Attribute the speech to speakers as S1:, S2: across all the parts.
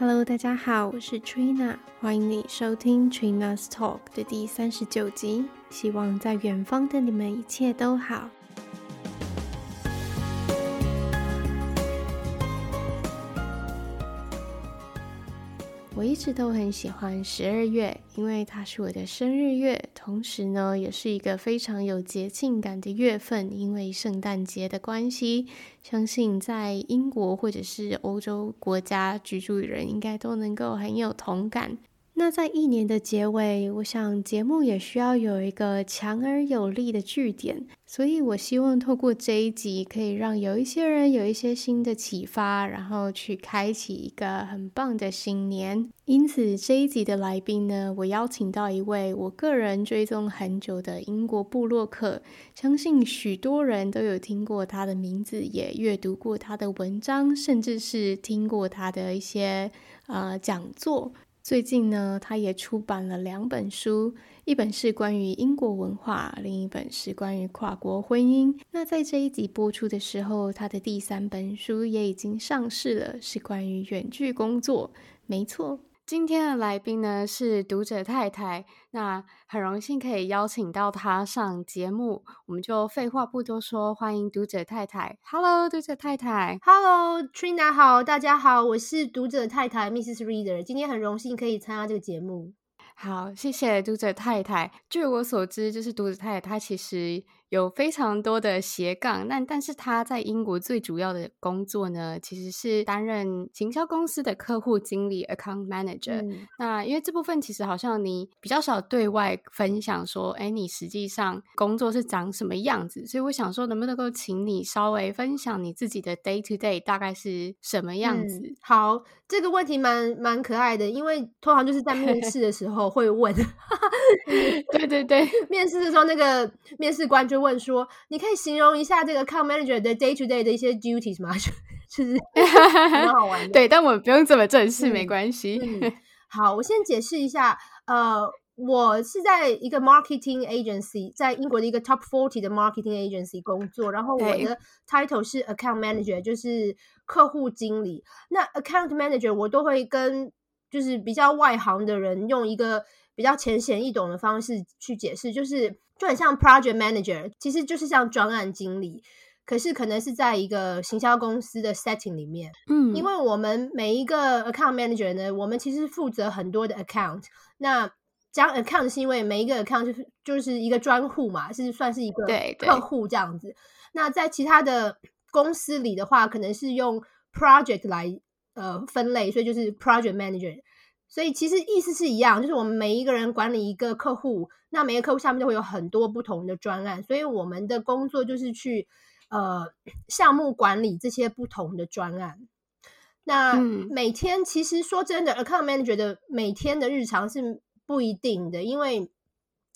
S1: Hello，大家好，我是 Trina，欢迎你收听 Trina's Talk 的第三十九集。希望在远方的你们一切都好。我一直都很喜欢十二月，因为它是我的生日月，同时呢，也是一个非常有节庆感的月份。因为圣诞节的关系，相信在英国或者是欧洲国家居住的人，应该都能够很有同感。那在一年的结尾，我想节目也需要有一个强而有力的句点，所以我希望透过这一集，可以让有一些人有一些新的启发，然后去开启一个很棒的新年。因此这一集的来宾呢，我邀请到一位我个人追踪很久的英国部落客，相信许多人都有听过他的名字，也阅读过他的文章，甚至是听过他的一些呃讲座。最近呢，他也出版了两本书，一本是关于英国文化，另一本是关于跨国婚姻。那在这一集播出的时候，他的第三本书也已经上市了，是关于远距工作。没错。今天的来宾呢是读者太太，那很荣幸可以邀请到她上节目，我们就废话不多说，欢迎读者太太。Hello，读者太太。
S2: Hello，Trina 好，大家好，我是读者太太 Mrs. Reader，今天很荣幸可以参加这个节目。
S1: 好，谢谢读者太太。据我所知，就是读者太太她其实。有非常多的斜杠，那但是他在英国最主要的工作呢，其实是担任行销公司的客户经理 （account manager）。嗯。那因为这部分其实好像你比较少对外分享，说，哎，你实际上工作是长什么样子，所以我想说，能不能够请你稍微分享你自己的 day to day 大概是什么样子？
S2: 嗯。好，这个问题蛮蛮可爱的，因为通常就是在面试的时候会问。
S1: 对对对，
S2: 面试的时候那个面试官就。问说，你可以形容一下这个 account manager 的 day to day 的一些 duties 吗？就是 很好玩的。
S1: 对，但我不用这么正式，嗯、没关系、
S2: 嗯。好，我先解释一下。呃，我是在一个 marketing agency，在英国的一个 top forty 的 marketing agency 工作。然后我的 title 是 account manager，就是客户经理。那 account manager 我都会跟就是比较外行的人用一个比较浅显易懂的方式去解释，就是。就很像 project manager，其实就是像专案经理，可是可能是在一个行销公司的 setting 里面。嗯，因为我们每一个 account manager 呢，我们其实负责很多的 account。那讲 account 是因为每一个 account 就是就是一个专户嘛，是算是一个客户这样子。那在其他的公司里的话，可能是用 project 来呃分类，所以就是 project manager。所以其实意思是一样，就是我们每一个人管理一个客户，那每个客户下面就会有很多不同的专案，所以我们的工作就是去呃项目管理这些不同的专案。那每天其实说真的，account manager 的每天的日常是不一定的，因为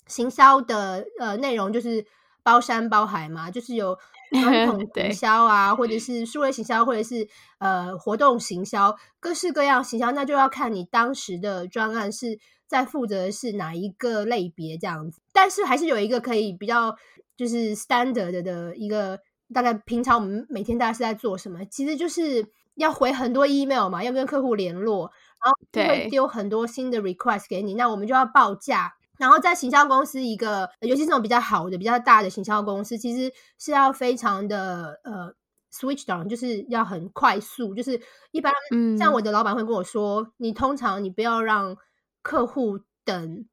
S2: 行销的呃内容就是包山包海嘛，就是有。传统行销啊，或者是数位行销，或者是呃活动行销，各式各样行销，那就要看你当时的专案是在负责的是哪一个类别这样子。但是还是有一个可以比较就是 standard 的一个，大概平常我们每天大概是在做什么，其实就是要回很多 email 嘛，要跟客户联络，然后就会丢很多新的 request 给你，那我们就要报价。然后在行销公司，一个尤其是这种比较好的、比较大的行销公司，其实是要非常的呃 switch down，就是要很快速。就是一般像我的老板会跟我说，嗯、你通常你不要让客户等，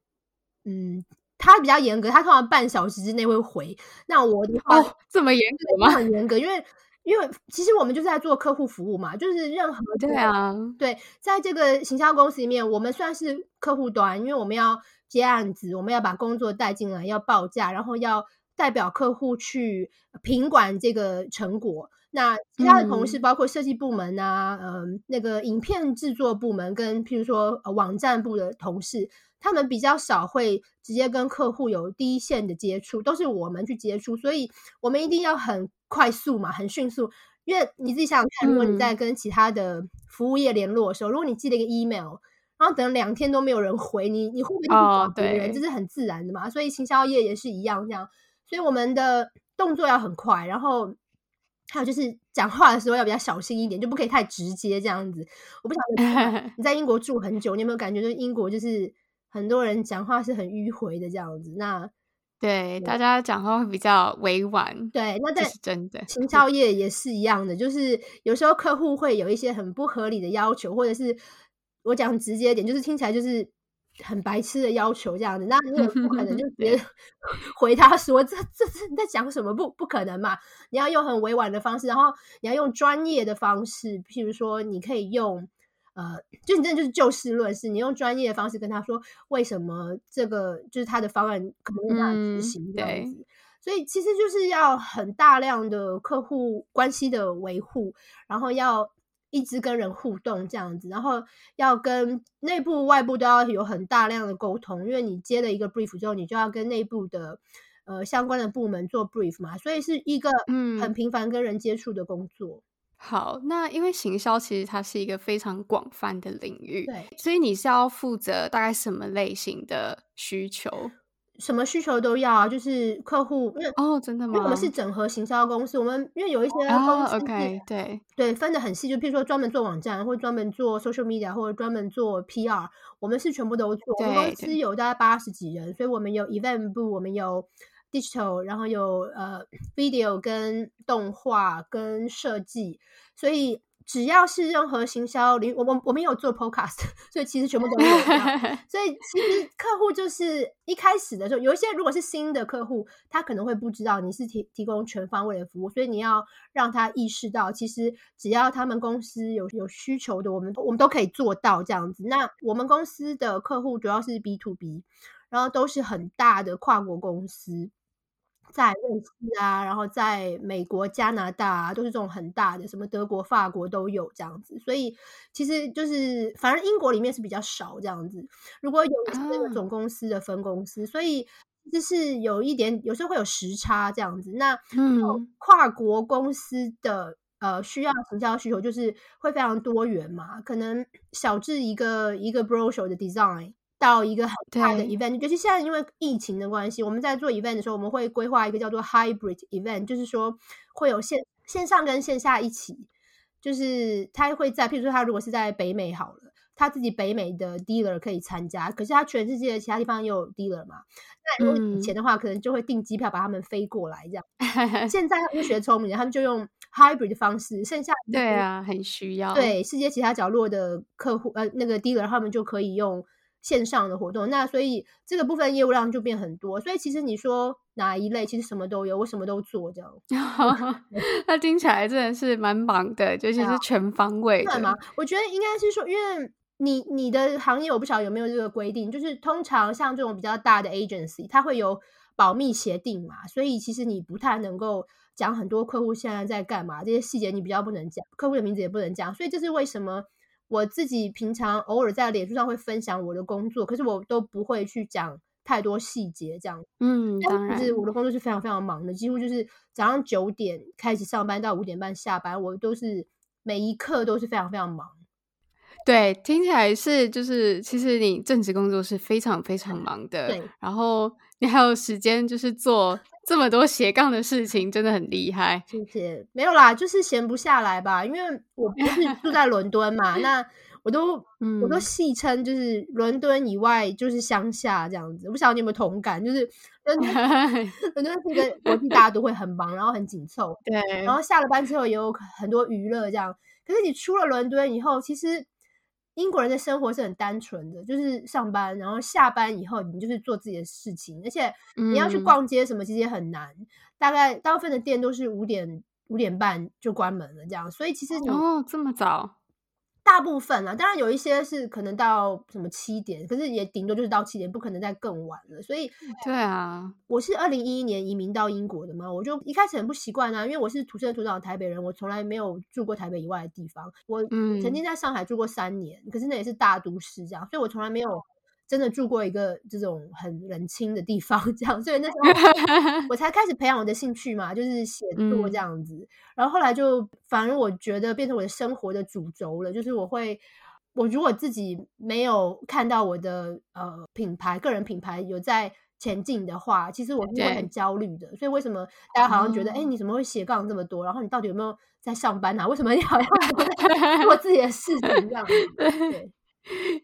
S2: 嗯，他比较严格，他通常半小时之内会回。那我的话
S1: 哦，这么严格吗？
S2: 很严格，因为因为其实我们就是在做客户服务嘛，就是任何
S1: 对啊，
S2: 对，在这个行销公司里面，我们算是客户端，因为我们要。接案子，我们要把工作带进来，要报价，然后要代表客户去品管这个成果。那其他的同事，包括设计部门啊，嗯、呃，那个影片制作部门跟譬如说、呃、网站部的同事，他们比较少会直接跟客户有第一线的接触，都是我们去接触，所以我们一定要很快速嘛，很迅速。因为你自己想想看，如果你在跟其他的服务业联络的时候，嗯、如果你寄了一个 email。然后等两天都没有人回你，你会不会去找别人？Oh, 这是很自然的嘛。所以行销业也是一样，这样。所以我们的动作要很快，然后还有就是讲话的时候要比较小心一点，就不可以太直接这样子。我不晓得你 在英国住很久，你有没有感觉，就是英国就是很多人讲话是很迂回的这样子。那
S1: 对，大家讲话会比较委婉。
S2: 对，那在
S1: 真的
S2: 行销业也是一样的，就是有时候客户会有一些很不合理的要求，或者是我讲直接一点，就是听起来就是。很白痴的要求这样子，那你也不可能就 直接 回他说这这这你在讲什么？不不可能嘛！你要用很委婉的方式，然后你要用专业的方式，譬如说你可以用呃，就你真的就是就事论事，你用专业的方式跟他说为什么这个就是他的方案可能无法执行这样子。嗯、所以其实就是要很大量的客户关系的维护，然后要。一直跟人互动这样子，然后要跟内部、外部都要有很大量的沟通，因为你接了一个 brief 之后，你就要跟内部的呃相关的部门做 brief 嘛，所以是一个嗯很频繁跟人接触的工作。
S1: 嗯。好，那因为行销其实它是一个非常广泛的领域，
S2: 对，
S1: 所以你是要负责大概什么类型的需求？
S2: 什么需求都要啊，就是客户，因为
S1: 哦，真的吗？
S2: 因为我们是整合行销公司，我们因为有一些公司、
S1: 哦、，OK，对
S2: 对，分的很细，就譬如说专门做网站，或者专门做 social media，或者专门做 PR，我们是全部都做。我们公司有大概八十几人，所以我们有 event 部，我们有 digital，然后有呃 video 跟动画跟设计，所以。只要是任何行销领，我我我们有做 podcast，所以其实全部都有。所以其实客户就是一开始的时候，有一些如果是新的客户，他可能会不知道你是提提供全方位的服务，所以你要让他意识到，其实只要他们公司有有需求的，我们我们都可以做到这样子。那我们公司的客户主要是 B to B，然后都是很大的跨国公司。在瑞士啊，然后在美国、加拿大啊，都是这种很大的，什么德国、法国都有这样子。所以其实就是，反正英国里面是比较少这样子。如果有那个总公司的分公司，啊、所以就是有一点，有时候会有时差这样子。那嗯，跨国公司的呃需要行销需求就是会非常多元嘛，可能小至一个一个 brochure 的 design。到一个很大的 event，尤其现在因为疫情的关系，我们在做 event 的时候，我们会规划一个叫做 hybrid event，就是说会有线线上跟线下一起，就是他会在，譬如说他如果是在北美好了，他自己北美的 dealer 可以参加，可是他全世界的其他地方也有 dealer 嘛，那如果以前的话，可能就会订机票把他们飞过来这样。嗯、现在他们就学聪明了，他们就用 hybrid 的方式，剩下
S1: 对啊，很需要
S2: 对世界其他角落的客户呃那个 dealer 他们就可以用。线上的活动，那所以这个部分业务量就变很多。所以其实你说哪一类，其实什么都有，我什么都做这样。
S1: 那听起来真的是蛮忙的，尤其是全方位的。
S2: 嘛？我觉得应该是说，因为你你的行业我不晓得有没有这个规定，就是通常像这种比较大的 agency，它会有保密协定嘛，所以其实你不太能够讲很多客户现在在干嘛，这些细节你比较不能讲，客户的名字也不能讲，所以这是为什么。我自己平常偶尔在脸书上会分享我的工作，可是我都不会去讲太多细节，这样。
S1: 嗯，当然，
S2: 就是我的工作是非常非常忙的，几乎就是早上九点开始上班到五点半下班，我都是每一刻都是非常非常忙。
S1: 对，听起来是就是，其实你正职工作是非常非常忙的，对，然后你还有时间就是做。这么多斜杠的事情真的很厉害，
S2: 谢谢。没有啦，就是闲不下来吧，因为我不是住在伦敦嘛，那我都、嗯、我都戏称就是伦敦以外就是乡下这样子。我不晓得你有没有同感，就是 伦敦伦敦是一个国际大都会，很忙，然后很紧凑，
S1: 对。
S2: 然后下了班之后也有很多娱乐这样，可是你出了伦敦以后，其实。英国人的生活是很单纯的，就是上班，然后下班以后你就是做自己的事情，而且你要去逛街什么，其实也很难。嗯、大概大部分的店都是五点五点半就关门了，这样，所以其实你
S1: 哦这么早。
S2: 大部分啊，当然有一些是可能到什么七点，可是也顶多就是到七点，不可能再更晚了。所以，
S1: 对啊，
S2: 我是二零一一年移民到英国的嘛，我就一开始很不习惯啊，因为我是土生土长的台北人，我从来没有住过台北以外的地方。我曾经在上海住过三年，嗯、可是那也是大都市这样，所以我从来没有。真的住过一个这种很冷清的地方，这样，所以那时候 我才开始培养我的兴趣嘛，就是写作这样子。嗯、然后后来就，反而我觉得变成我的生活的主轴了，就是我会，我如果自己没有看到我的呃品牌、个人品牌有在前进的话，其实我是会很焦虑的。所以为什么大家好像觉得，哎、嗯，你怎么会斜杠这么多？然后你到底有没有在上班啊？为什么你好像做自己的事情这样？对。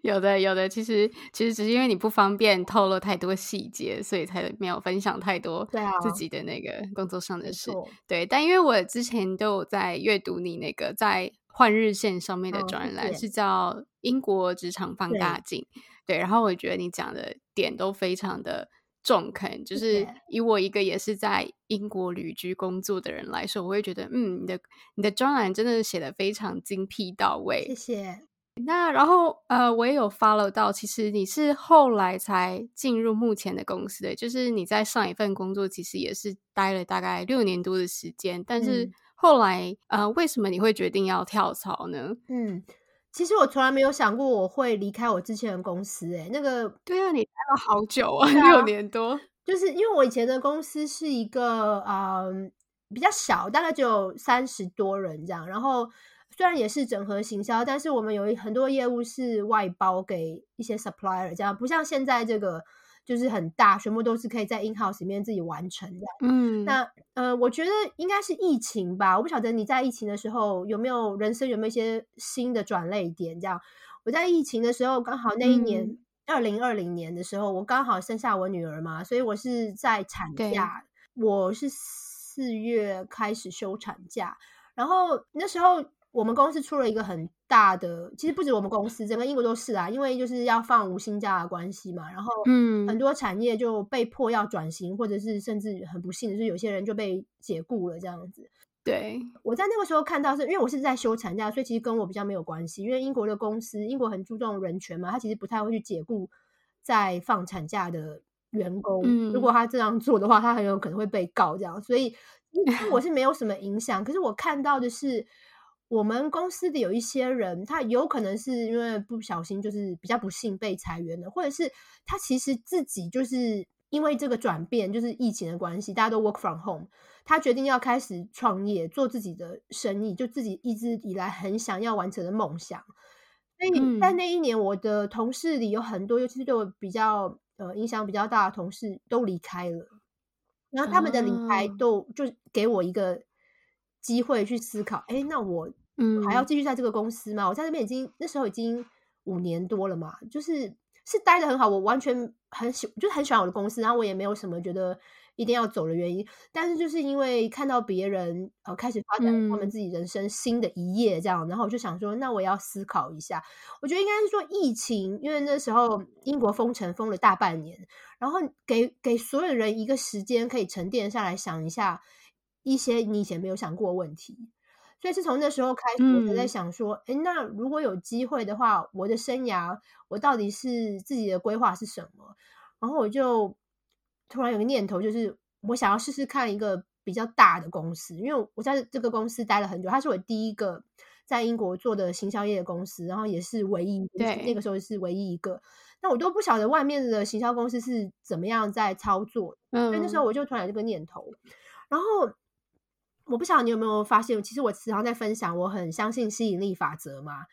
S3: 有的，有的，其实其实只是因为你不方便透露太多细节，所以才没有分享太多自己的那个工作上的事。对，但因为我之前都有在阅读你那个在换日线上面的专栏，哦、是叫《英国职场放大镜》对。对，然后我觉得你讲的点都非常的中肯，就是以我一个也是在英国旅居工作的人来说，我会觉得，嗯，你的你的专栏真的写得非常精辟到位。
S2: 谢谢。
S3: 那然后呃，我也有 follow 到，其实你是后来才进入目前的公司的，就是你在上一份工作其实也是待了大概六年多的时间，但是后来、嗯、呃，为什么你会决定要跳槽呢？
S2: 嗯，其实我从来没有想过我会离开我之前的公司、欸，诶那个
S3: 对啊，你待了好久啊，啊六年多，
S2: 就是因为我以前的公司是一个呃比较小，大概只有三十多人这样，然后。虽然也是整合行销，但是我们有很多业务是外包给一些 supplier，这样不像现在这个就是很大，全部都是可以在 in house 里面自己完成这样。嗯，那呃，我觉得应该是疫情吧，我不晓得你在疫情的时候有没有人生有没有一些新的转捩点这样。我在疫情的时候，刚好那一年二零二零年的时候，我刚好生下我女儿嘛，所以我是在产假，我是四月开始休产假，然后那时候。我们公司出了一个很大的，其实不止我们公司，整个英国都是啊，因为就是要放无薪假的关系嘛，然后嗯，很多产业就被迫要转型，或者是甚至很不幸的是，有些人就被解雇了这样子。
S3: 对，
S2: 我在那个时候看到是，因为我是在休产假，所以其实跟我比较没有关系，因为英国的公司，英国很注重人权嘛，他其实不太会去解雇在放产假的员工，嗯，如果他这样做的话，他很有可能会被告这样，所以我是没有什么影响。可是我看到的是。我们公司的有一些人，他有可能是因为不小心，就是比较不幸被裁员的，或者是他其实自己就是因为这个转变，就是疫情的关系，大家都 work from home，他决定要开始创业，做自己的生意，就自己一直以来很想要完成的梦想。所以在那一年，我的同事里有很多，尤其是对我比较呃影响比较大的同事都离开了，然后他们的离开都就给我一个。机会去思考，哎，那我嗯还要继续在这个公司吗？嗯、我在那边已经那时候已经五年多了嘛，就是是待的很好，我完全很喜，就很喜欢我的公司，然后我也没有什么觉得一定要走的原因。但是就是因为看到别人呃开始发展他们自己人生新的一页这样，嗯、然后我就想说，那我要思考一下。我觉得应该是说疫情，因为那时候英国封城封了大半年，然后给给所有人一个时间可以沉淀下来想一下。一些你以前没有想过的问题，所以是从那时候开始，我就在想说，哎、嗯，那如果有机会的话，我的生涯，我到底是自己的规划是什么？然后我就突然有个念头，就是我想要试试看一个比较大的公司，因为我在这个公司待了很久，它是我第一个在英国做的行销业的公司，然后也是唯一，对，那个时候是唯一一个。那我都不晓得外面的行销公司是怎么样在操作，嗯，所以那时候我就突然有这个念头，然后。我不晓得你有没有发现，其实我时常在分享，我很相信吸引力法则嘛。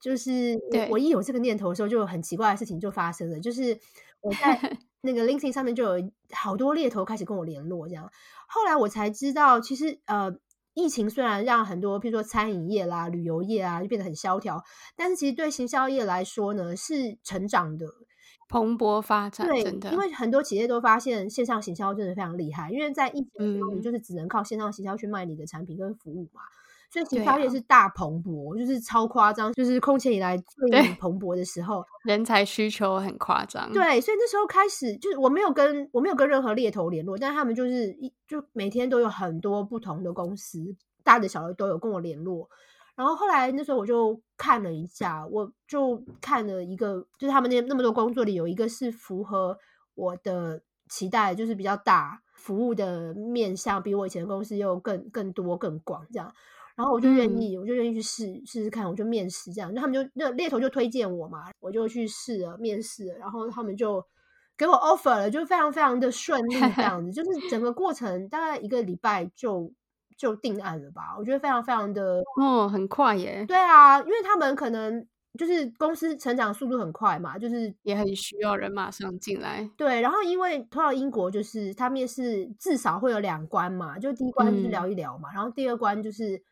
S2: 就是我一有这个念头的时候，就有很奇怪的事情就发生了。就是我在 那个 LinkedIn 上面就有好多猎头开始跟我联络，这样。后来我才知道，其实呃，疫情虽然让很多，譬如说餐饮业啦、旅游业啊，就变得很萧条，但是其实对行销业来说呢，是成长的。
S3: 蓬勃发展，对，
S2: 因为很多企业都发现线上行销真的非常厉害。因为在疫情就是只能靠线上行销去卖你的产品跟服务嘛，嗯、所以行销业是大蓬勃，啊、就是超夸张，就是空前以来最蓬勃的时候，
S3: 人才需求很夸张。
S2: 对，所以那时候开始，就是我没有跟我没有跟任何猎头联络，但他们就是一就每天都有很多不同的公司，大的小的都有跟我联络。然后后来那时候我就看了一下，我就看了一个，就是他们那那么多工作里有一个是符合我的期待，就是比较大，服务的面向比我以前的公司又更更多更广这样。然后我就愿意，嗯、我就愿意去试试试看，我就面试这样。就他们就那猎头就推荐我嘛，我就去试了面试了，然后他们就给我 offer 了，就非常非常的顺利这样子，就是整个过程大概一个礼拜就。就定案了吧？我觉得非常非常的，
S3: 哦，很快耶。
S2: 对啊，因为他们可能就是公司成长速度很快嘛，就是
S3: 也很需要人马上进来。
S2: 对，然后因为通常英国就是他面试至少会有两关嘛，就第一关就是聊一聊嘛，嗯、然后第二关就是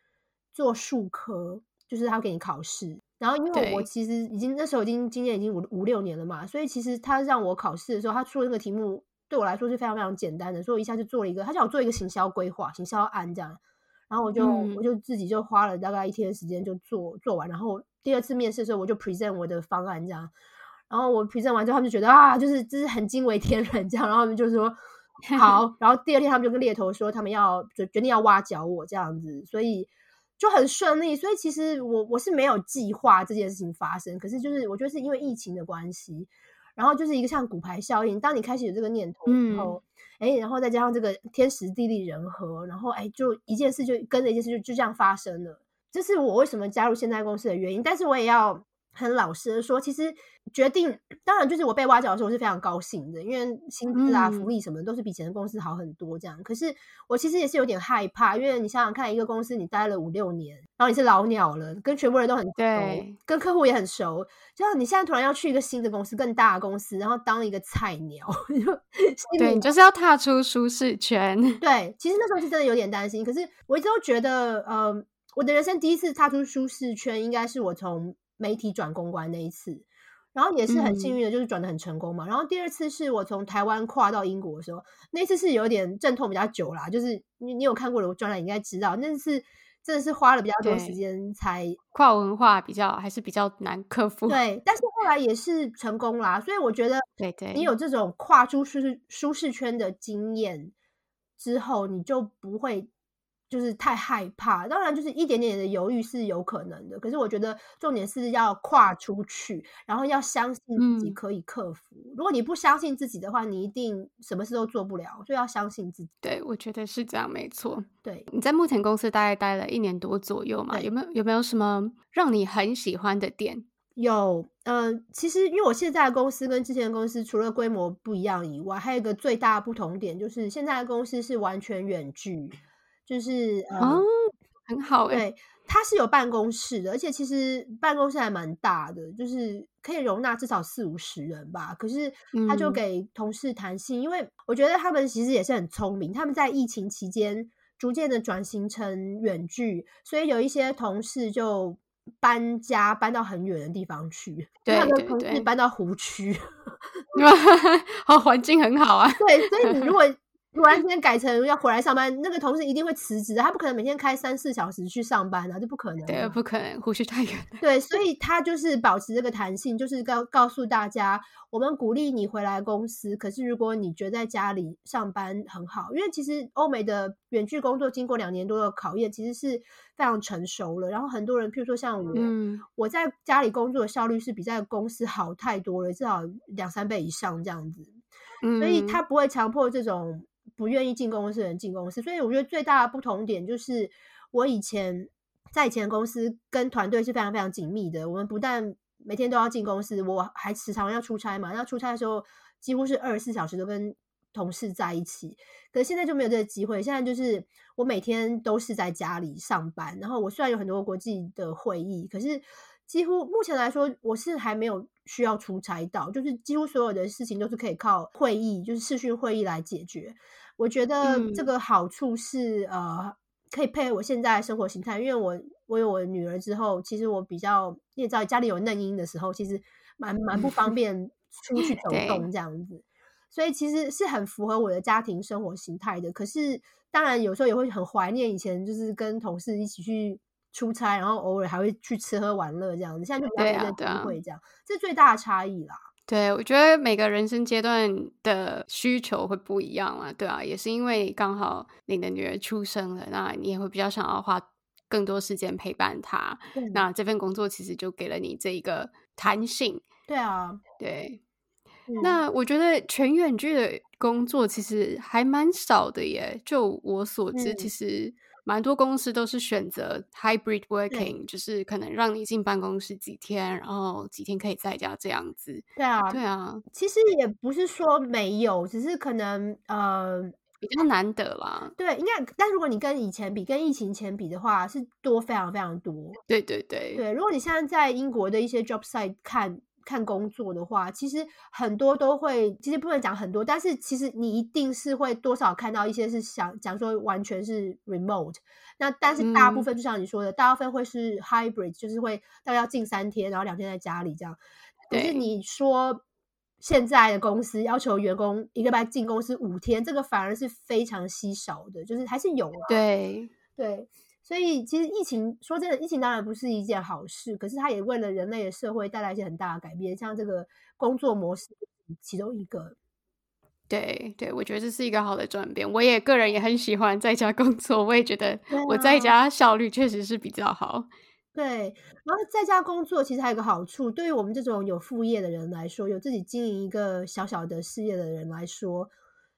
S2: 做数科，就是他给你考试。然后因为我其实已经那时候已经经验已经五五六年了嘛，所以其实他让我考试的时候，他出了那个题目对我来说是非常非常简单的，所以我一下就做了一个，他叫我做一个行销规划、行销案这样。然后我就、嗯、我就自己就花了大概一天的时间就做做完，然后第二次面试的时候我就 present 我的方案这样，然后我 present 完之后他们就觉得啊，就是就是很惊为天人这样，然后他们就说 好，然后第二天他们就跟猎头说他们要就决定要挖角我这样子，所以就很顺利。所以其实我我是没有计划这件事情发生，可是就是我觉得是因为疫情的关系，然后就是一个像骨牌效应，当你开始有这个念头以后。嗯哎，然后再加上这个天时地利人和，然后哎，就一件事就跟着一件事就就这样发生了。这是我为什么加入现在公司的原因。但是我也要很老实的说，其实决定当然就是我被挖角的时候，我是非常高兴的，因为薪资啊、福利什么都是比前的公司好很多。这样，可是我其实也是有点害怕，因为你想想看，一个公司你待了五六年，然后你是老鸟了，跟全部人都很熟，跟客户也很熟，就像你现在突然要去一个新的公司、更大的公司，然后当一个菜鸟，
S3: 对，你就是要踏出舒适圈。
S2: 对，其实那时候是真的有点担心，可是我一直都觉得，呃，我的人生第一次踏出舒适圈，应该是我从。媒体转公关那一次，然后也是很幸运的，就是转的很成功嘛。嗯、然后第二次是我从台湾跨到英国的时候，那次是有点阵痛比较久啦。就是你你有看过的专栏，应该知道那次真的是花了比较多时间才
S3: 跨文化比较还是比较难克服。
S2: 对，但是后来也是成功啦。所以我觉得，
S3: 对对，
S2: 你有这种跨出舒适舒适圈的经验之后，你就不会。就是太害怕，当然就是一点点的犹豫是有可能的。可是我觉得重点是要跨出去，然后要相信自己可以克服。嗯、如果你不相信自己的话，你一定什么事都做不了。所以要相信自己。
S3: 对，我觉得是这样，没错。
S2: 对，
S3: 你在目前公司大概待了一年多左右嘛？有没有有没有什么让你很喜欢的点？
S2: 有，嗯、呃，其实因为我现在的公司跟之前的公司除了规模不一样以外，还有一个最大的不同点就是现在的公司是完全远距。就是
S3: 哦，很好哎，
S2: 对，它是有办公室的，而且其实办公室还蛮大的，就是可以容纳至少四五十人吧。可是他就给同事弹性，嗯、因为我觉得他们其实也是很聪明，他们在疫情期间逐渐的转型成远距，所以有一些同事就搬家搬到很远的地方去，对，对，搬到湖区，
S3: 好，环境很好啊。
S2: 对，所以你如果。突然间改成要回来上班，那个同事一定会辞职的。他不可能每天开三四小时去上班啊，这不可能。
S3: 对，不可能，呼吸太远了。
S2: 对，所以他就是保持这个弹性，就是告告诉大家，我们鼓励你回来公司。可是如果你觉得在家里上班很好，因为其实欧美的远距工作经过两年多的考验，其实是非常成熟了。然后很多人，譬如说像我，嗯，我在家里工作的效率是比在公司好太多了，至少两三倍以上这样子。嗯，所以他不会强迫这种。不愿意进公司的人进公司，所以我觉得最大的不同点就是，我以前在以前公司跟团队是非常非常紧密的。我们不但每天都要进公司，我还时常要出差嘛。要出差的时候，几乎是二十四小时都跟同事在一起。可是现在就没有这个机会，现在就是我每天都是在家里上班。然后我虽然有很多国际的会议，可是几乎目前来说，我是还没有需要出差到，就是几乎所有的事情都是可以靠会议，就是视讯会议来解决。我觉得这个好处是，嗯、呃，可以配合我现在的生活形态。因为我我有我的女儿之后，其实我比较你也知道，家里有嫩婴的时候，其实蛮蛮不方 便出去走动这样子。所以其实是很符合我的家庭生活形态的。可是当然有时候也会很怀念以前，就是跟同事一起去出差，然后偶尔还会去吃喝玩乐这样子。现在就没有这个机会，这样，这是最大的差异啦。
S3: 对，我觉得每个人生阶段的需求会不一样啊，对啊，也是因为刚好你的女儿出生了，那你也会比较想要花更多时间陪伴她。
S2: 嗯、
S3: 那这份工作其实就给了你这一个弹性。
S2: 对啊，
S3: 对。嗯、那我觉得全远距的工作其实还蛮少的耶，就我所知，嗯、其实。蛮多公司都是选择 hybrid working，就是可能让你进办公室几天，然后几天可以在家这样子。
S2: 对啊，
S3: 对啊，
S2: 其实也不是说没有，只是可能呃
S3: 比较难得啦。
S2: 对，应该，但如果你跟以前比，跟疫情前比的话，是多非常非常多。
S3: 对对对
S2: 对，如果你现在在英国的一些 job site 看。看工作的话，其实很多都会，其实不能讲很多，但是其实你一定是会多少看到一些是想讲说完全是 remote，那但是大部分就像你说的，嗯、大部分会是 hybrid，就是会大概要进三天，然后两天在家里这样。可是你说现在的公司要求员工一个礼拜进公司五天，这个反而是非常稀少的，就是还是有啊。
S3: 对
S2: 对。所以，其实疫情说真的，疫情当然不是一件好事，可是它也为了人类的社会带来一些很大的改变，像这个工作模式其中一个。
S3: 对对，我觉得这是一个好的转变。我也个人也很喜欢在家工作，我也觉得我在家效率确实是比较好。
S2: 对，然后在家工作其实还有一个好处，对于我们这种有副业的人来说，有自己经营一个小小的事业的人来说。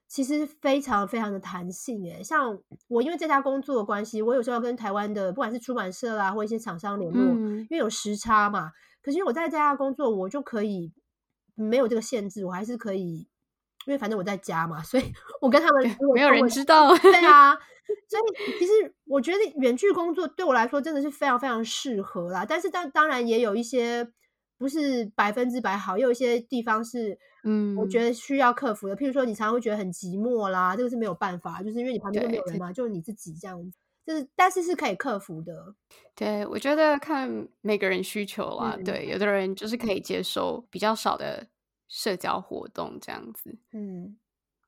S2: 其实非常非常的弹性诶，像我因为在家工作的关系，我有时候要跟台湾的不管是出版社啦或一些厂商联络，嗯，因为有时差嘛。可是我在家工作，我就可以没有这个限制，我还是可以，因为反正我在家嘛，所以我跟他们
S3: 没有人知道。
S2: 对啊，所以其实我觉得远距工作对我来说真的是非常非常适合啦。但是当当然也有一些。不是百分之百好，也有一些地方是，嗯，我觉得需要克服的。嗯、譬如说，你常常会觉得很寂寞啦，这个是没有办法，就是因为你旁边都没有人嘛，就是你自己这样子，就是但是是可以克服的。
S3: 对，我觉得看每个人需求啦，嗯、对，有的人就是可以接受比较少的社交活动这样子。
S2: 嗯，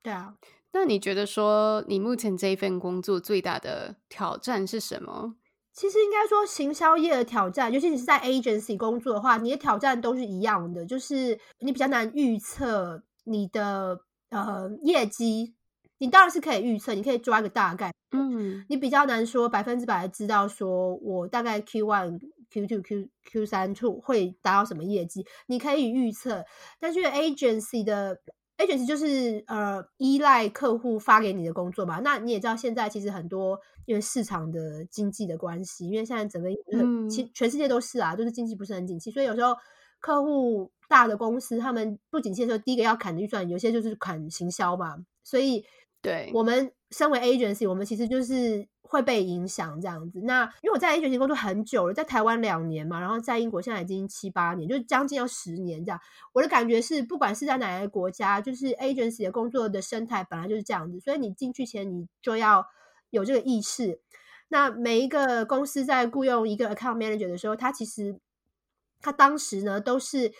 S2: 对啊。
S3: 那你觉得说，你目前这一份工作最大的挑战是什么？
S2: 其实应该说，行销业的挑战，尤其你是在 agency 工作的话，你的挑战都是一样的，就是你比较难预测你的呃业绩。你当然是可以预测，你可以抓个大概，嗯，你比较难说百分之百的知道说我大概 Q one、Q two、Q Q 三 two 会达到什么业绩，你可以预测，但是 agency 的。agency 就是呃依赖客户发给你的工作嘛，那你也知道现在其实很多因为市场的经济的关系，因为现在整个其全世界都是啊，就是经济不是很景气，所以有时候客户大的公司他们不景气的时候，第一个要砍的预算，有些就是砍行销嘛，所以对我们身为 agency，我们其实就是。会被影响这样子，那因为我在 agency 工作很久了，在台湾两年嘛，然后在英国现在已经七八年，就是将近要十年这样。我的感觉是，不管是在哪个国家，就是 agency 的工作的生态本来就是这样子，所以你进去前你就要有这个意识。那每一个公司在雇佣一个 account manager 的时候，他其实他当时呢都是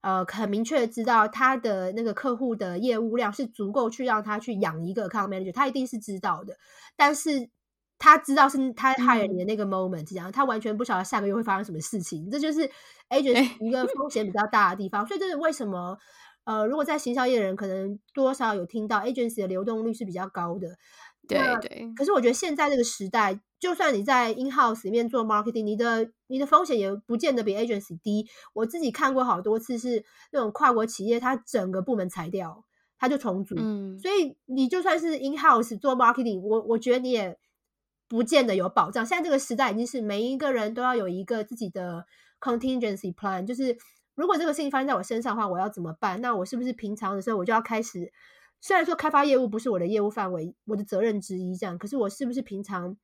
S2: 呃很明确的知道他的那个客户的业务量是足够去让他去养一个 account manager，他一定是知道的，但是。他知道是他 hire 你的那个 moment，这样、嗯、他完全不晓得下个月会发生什么事情，这就是 agent 一个风险比较大的地方。所以这是为什么，呃，如果在行销业的人可能多少有听到 agency 的流动率是比较高的。
S3: 对对。
S2: 可是我觉得现在这个时代，就算你在 in house 里面做 marketing，你的你的风险也不见得比 agency 低。我自己看过好多次是那种跨国企业，它整个部门裁掉，它就重组。嗯。所以你就算是 in house 做 marketing，我我觉得你也。不见得有保障。现在这个时代已经是每一个人都要有一个自己的 contingency plan，就是如果这个事情发生在我身上的话，我要怎么办？那我是不是平常的时候我就要开始？虽然说开发业务不是我的业务范围，我的责任之一，这样，可是我是不是平常？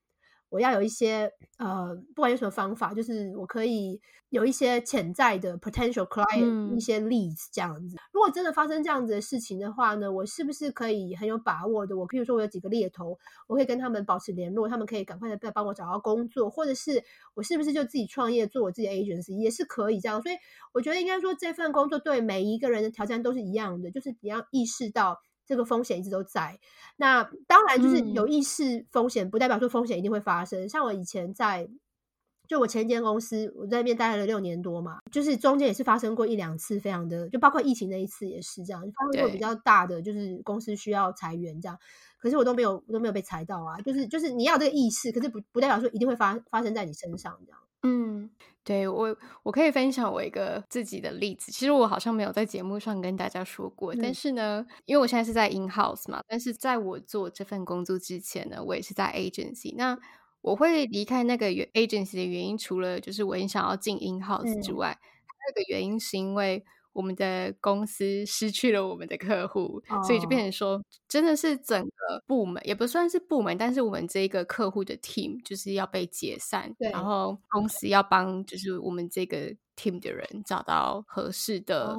S2: 我要有一些呃，不管有什么方法，就是我可以有一些潜在的 potential client、嗯、一些 leads 这样子。如果真的发生这样子的事情的话呢，我是不是可以很有把握的？我譬如说我有几个猎头，我可以跟他们保持联络，他们可以赶快的再帮我找到工作，或者是我是不是就自己创业做我自己的 agency 也是可以这样。所以我觉得应该说这份工作对每一个人的挑战都是一样的，就是你要意识到。这个风险一直都在，那当然就是有意识风险，不代表说风险一定会发生。嗯、像我以前在，就我前一间公司，我在那边待了六年多嘛，就是中间也是发生过一两次，非常的，就包括疫情那一次也是这样，发生过比较大的，就是公司需要裁员这样，可是我都没有，我都没有被裁到啊，就是就是你要这个意识，可是不不代表说一定会发发生在你身上这样。
S3: 嗯，对，我我可以分享我一个自己的例子。其实我好像没有在节目上跟大家说过，嗯、但是呢，因为我现在是在 in house 嘛，但是在我做这份工作之前呢，我也是在 agency。那我会离开那个 agency 的原因，除了就是我很想要进 in house 之外，嗯、还有一个原因是因为我们的公司失去了我们的客户，哦、所以就变成说，真的是整个个部门，也不算是部门，但是我们这个客户的 team 就是要被解散，
S2: 对，
S3: 然后公司要帮就是我们这个 team 的人找到合适的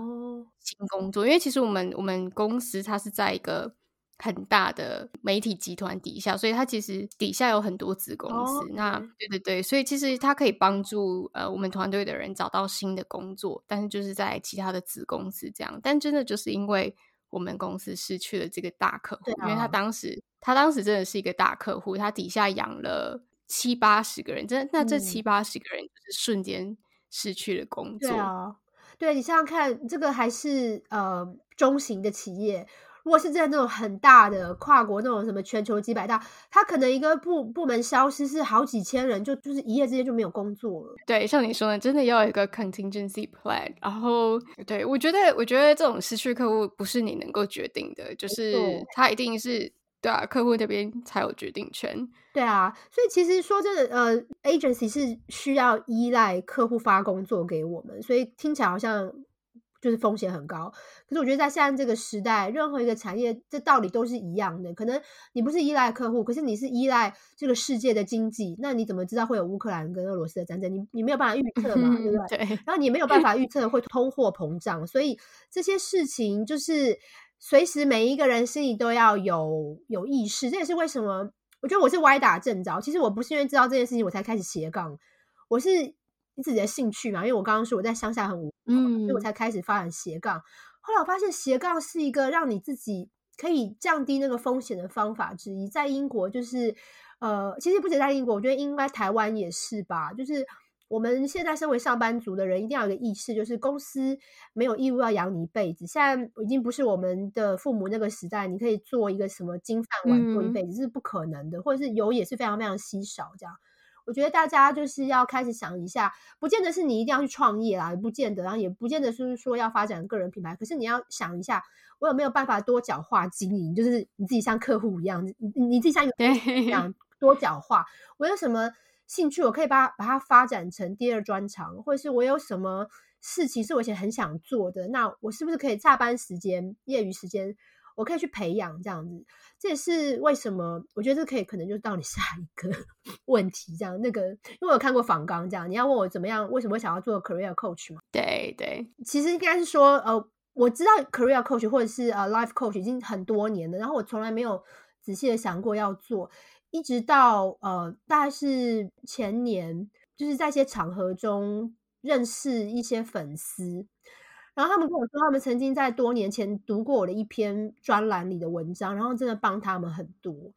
S3: 新工作，哦、因为其实我们我们公司它是在一个。很大的媒体集团底下，所以它其实底下有很多子公司。Oh. 那对对对，所以其实它可以帮助呃我们团队的人找到新的工作，但是就是在其他的子公司这样。但真的就是因为我们公司失去了这个大客户，啊、因为他当时他当时真的是一个大客户，他底下养了七八十个人，真的那这七八十个人就是瞬间失去了工作。
S2: 对啊，对你想想看，这个还是呃中型的企业。如果是在那种很大的跨国那种什么全球几百大，他可能一个部部门消失是好几千人，就就是一夜之间就没有工作了。
S3: 对，像你说的，真的要有一个 contingency plan。然后，对，我觉得，我觉得这种失去客户不是你能够决定的，就是他一定是对啊，客户这边才有决定权。
S2: 对啊，所以其实说真的，呃，agency 是需要依赖客户发工作给我们，所以听起来好像。就是风险很高，可是我觉得在现在这个时代，任何一个产业这道理都是一样的。可能你不是依赖客户，可是你是依赖这个世界的经济。那你怎么知道会有乌克兰跟俄罗斯的战争？你你没有办法预 测嘛，对不对？
S3: 对。
S2: 然后你也没有办法预测会通货膨胀，所以这些事情就是随时每一个人心里都要有有意识。这也是为什么我觉得我是歪打正着。其实我不是因为知道这件事情我才开始斜杠，我是。你自己的兴趣嘛，因为我刚刚说我在乡下很无聊，嗯，所以我才开始发展斜杠。后来我发现斜杠是一个让你自己可以降低那个风险的方法之一。在英国，就是呃，其实不止在英国，我觉得应该台湾也是吧。就是我们现在身为上班族的人，一定要有一个意识，就是公司没有义务要养你一辈子。现在已经不是我们的父母那个时代，你可以做一个什么金饭碗做一辈子，嗯，是不可能的，或者是有也是非常非常稀少这样。我觉得大家就是要开始想一下，不见得是你一定要去创业啦，也不见得，然后也不见得是说要发展个人品牌。可是你要想一下，我有没有办法多角化经营？就是你自己像客户一样，你你自己像一个一样 多角化。我有什么兴趣，我可以把把它发展成第二专长，或者是我有什么事情是我以前很想做的，那我是不是可以下班时间、业余时间？我可以去培养这样子，这也是为什么我觉得这可以可能就到你 下一个问题这样。那个，因为我有看过访纲这样，你要问我怎么样，为什么会想要做 career coach 嘛？
S3: 对对，
S2: 其实应该是说，呃，我知道 career coach 或者是呃 life coach 已经很多年了，然后我从来没有仔细的想过要做，一直到呃大概是前年，就是在一些场合中认识一些粉丝。然后他们跟我说，他们曾经在多年前读过我的一篇专栏里的文章，然后真的帮他们很多。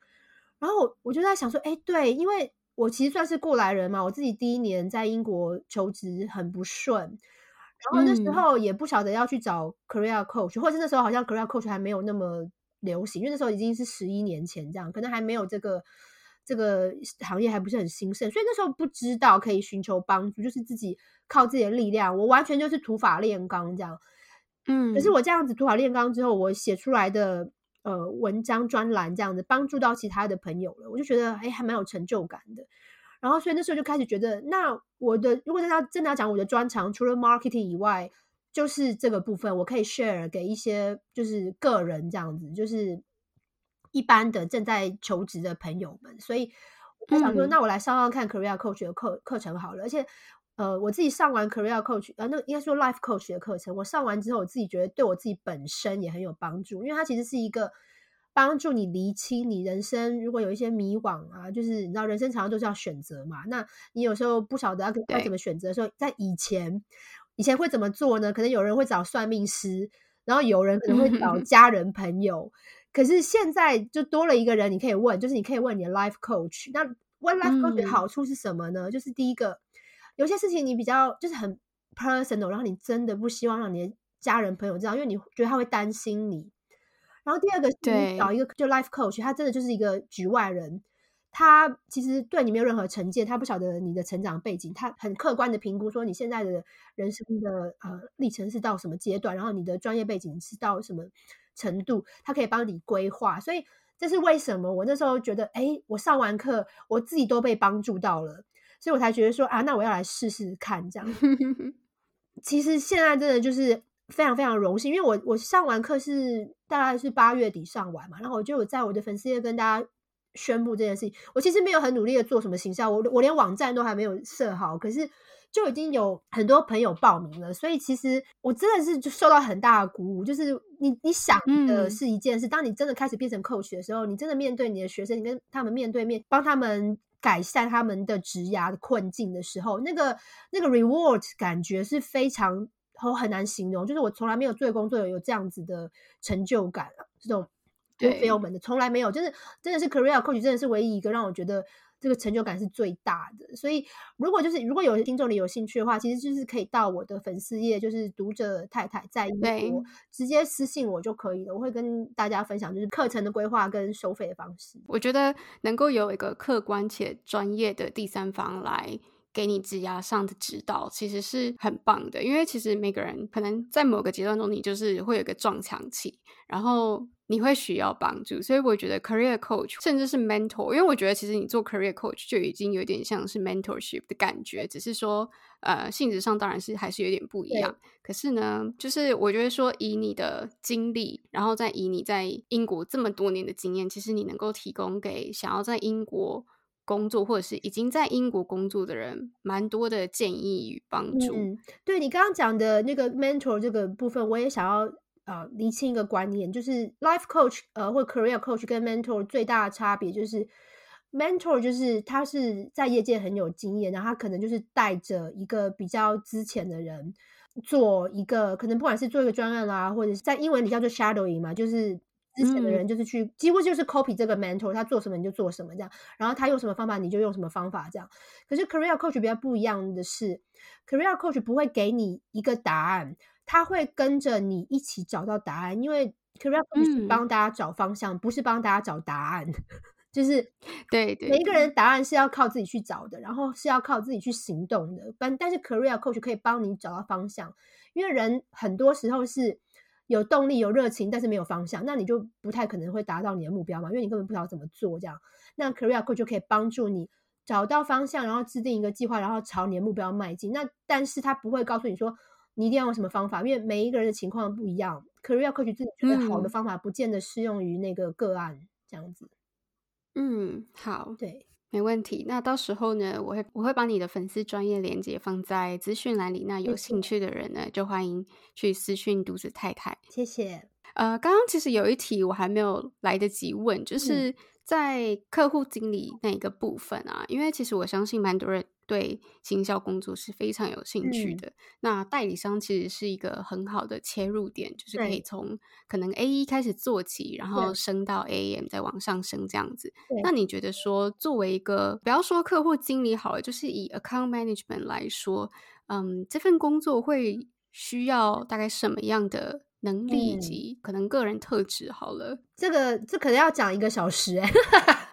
S2: 然后我我就在想说，哎，对，因为我其实算是过来人嘛，我自己第一年在英国求职很不顺，然后那时候也不晓得要去找 career coach，、嗯、或者是那时候好像 career coach 还没有那么流行，因为那时候已经是十一年前这样，可能还没有这个这个行业还不是很兴盛，所以那时候不知道可以寻求帮助，就是自己。靠自己的力量，我完全就是土法炼钢这样，嗯。可是我这样子土法炼钢之后，我写出来的呃文章专栏这样子，帮助到其他的朋友了，我就觉得哎，还蛮有成就感的。然后所以那时候就开始觉得，那我的如果真的要真的要讲我的专长，除了 marketing 以外，就是这个部分，我可以 share 给一些就是个人这样子，就是一般的正在求职的朋友们。所以我想说，嗯、那我来上上看 career coach 的课课程好了，而且。呃，我自己上完 career coach，呃，那应该说 life coach 的课程，我上完之后，我自己觉得对我自己本身也很有帮助，因为它其实是一个帮助你厘清你人生如果有一些迷惘啊，就是你知道人生常常都是要选择嘛，那你有时候不晓得要该怎么选择的时候，在以前以前会怎么做呢？可能有人会找算命师，然后有人可能会找 家人朋友，可是现在就多了一个人你可以问，就是你可以问你的 life coach。那问 life coach 的好处是什么呢？嗯、就是第一个。有些事情你比较就是很 personal，然后你真的不希望让你的家人朋友知道，因为你觉得他会担心你。然后第二个是你找一个就 life coach，他真的就是一个局外人，他其实对你没有任何成见，他不晓得你的成长背景，他很客观的评估说你现在的人生的呃历程是到什么阶段，然后你的专业背景是到什么程度，他可以帮你规划。所以这是为什么我那时候觉得，哎，我上完课我自己都被帮助到了。所以我才觉得说啊，那我要来试试看这样。其实现在真的就是非常非常荣幸，因为我我上完课是大概是八月底上完嘛，然后我就有在我的粉丝页跟大家宣布这件事情。我其实没有很努力的做什么形象，我我连网站都还没有设好，可是就已经有很多朋友报名了，所以其实我真的是就受到很大的鼓舞。就是你你想的是一件事，嗯、当你真的开始变成 coach 的时候，你真的面对你的学生，你跟他们面对面，帮他们改善他们的职涯的困境的时候，那个那个 reward 感觉是非常。我很难形容，就是我从来没有做工作有有这样子的成就感啊，这种对 fulfillment 的从来没有，就是真的是 career coach 真的是唯一一个让我觉得这个成就感是最大的。所以如果就是如果有听众里有兴趣的话，其实就是可以到我的粉丝页，就是读者太太在英国直接私信我就可以了。我会跟大家分享就是课程的规划跟收费的方式。
S3: 我觉得能够有一个客观且专业的第三方来。给你职涯上的指导，其实是很棒的，因为其实每个人可能在某个阶段中，你就是会有一个撞墙期，然后你会需要帮助，所以我觉得 career coach 甚至是 mentor，因为我觉得其实你做 career coach 就已经有点像是 mentorship 的感觉，只是说呃性质上当然是还是有点不一样。可是呢，就是我觉得说以你的经历，然后再以你在英国这么多年的经验，其实你能够提供给想要在英国。工作或者是已经在英国工作的人，蛮多的建议与帮助。
S2: 嗯，对你刚刚讲的那个 mentor 这个部分，我也想要呃厘清一个观念，就是 life coach 呃或 career coach 跟 mentor 最大的差别就是 mentor 就是他是在业界很有经验，然后他可能就是带着一个比较资浅的人做一个，可能不管是做一个专案啦，或者是在英文里叫做 shadowing 嘛，就是。之前的人就是去，嗯、几乎就是 copy 这个 mentor，他做什么你就做什么这样，然后他用什么方法你就用什么方法这样。可是 career coach 比较不一样的是，career coach 不会给你一个答案，他会跟着你一起找到答案，因为 career coach 是帮大家找方向，嗯、不是帮大家找答案。就是
S3: 对对，
S2: 每一个人的答案是要靠自己去找的，然后是要靠自己去行动的。但但是 career coach 可以帮你找到方向，因为人很多时候是。有动力、有热情，但是没有方向，那你就不太可能会达到你的目标嘛，因为你根本不知道怎么做。这样，那 Career Coach 就可以帮助你找到方向，然后制定一个计划，然后朝你的目标迈进。那但是他不会告诉你说你一定要用什么方法，因为每一个人的情况不一样。Career Coach 自己觉得好的方法，不见得适用于那个个案。嗯、这样子。
S3: 嗯，好，
S2: 对。
S3: 没问题，那到时候呢，我会我会把你的粉丝专业连接放在资讯栏里，那有兴趣的人呢，嗯、就欢迎去私讯独子太太。
S2: 谢谢。
S3: 呃，刚刚其实有一题我还没有来得及问，就是在客户经理那一个部分啊，嗯、因为其实我相信蛮多人。对行销工作是非常有兴趣的。嗯、那代理商其实是一个很好的切入点，就是可以从可能 A 一开始做起，然后升到 AM 再往上升这样子。那你觉得说，作为一个不要说客户经理好了，就是以 account management 来说，嗯，这份工作会需要大概什么样的能力以及可能个人特质？好了，嗯、
S2: 这个这可能要讲一个小时哎，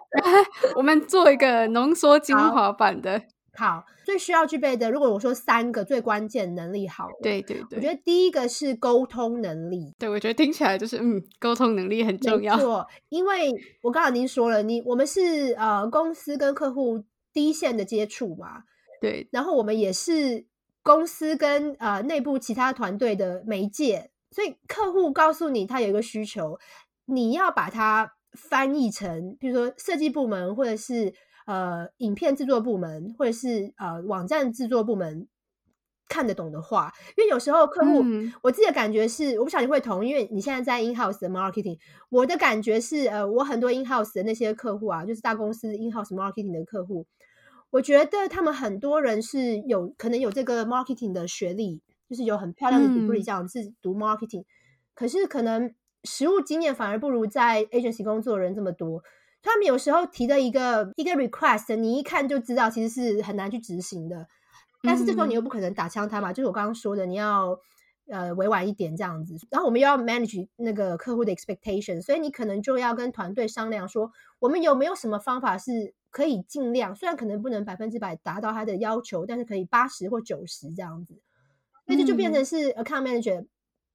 S3: 我们做一个浓缩精华版的。
S2: 好，最需要具备的，如果我说三个最关键能力好，好，
S3: 对对对，
S2: 我觉得第一个是沟通能力。
S3: 对，我觉得听起来就是，嗯，沟通能力很重要。
S2: 没错，因为我刚刚已经说了，你我们是呃公司跟客户第一线的接触嘛，
S3: 对，
S2: 然后我们也是公司跟呃内部其他团队的媒介，所以客户告诉你他有一个需求，你要把它翻译成，比如说设计部门或者是。呃，影片制作部门或者是呃网站制作部门看得懂的话，因为有时候客户，嗯、我自己的感觉是，我不晓得你会同意，因为你现在在 in house 的 marketing，我的感觉是，呃，我很多 in house 的那些客户啊，就是大公司 in house marketing 的客户，我觉得他们很多人是有可能有这个 marketing 的学历，就是有很漂亮的 degree 这样是读 marketing，、嗯、可是可能实务经验反而不如在 agency 工作的人这么多。他们有时候提的一个一个 request，你一看就知道其实是很难去执行的。但是这时候你又不可能打枪他嘛，嗯、就是我刚刚说的，你要呃委婉一点这样子。然后我们又要 manage 那个客户的 expectation，所以你可能就要跟团队商量说，我们有没有什么方法是可以尽量，虽然可能不能百分之百达到他的要求，但是可以八十或九十这样子。那就就变成是 account manager。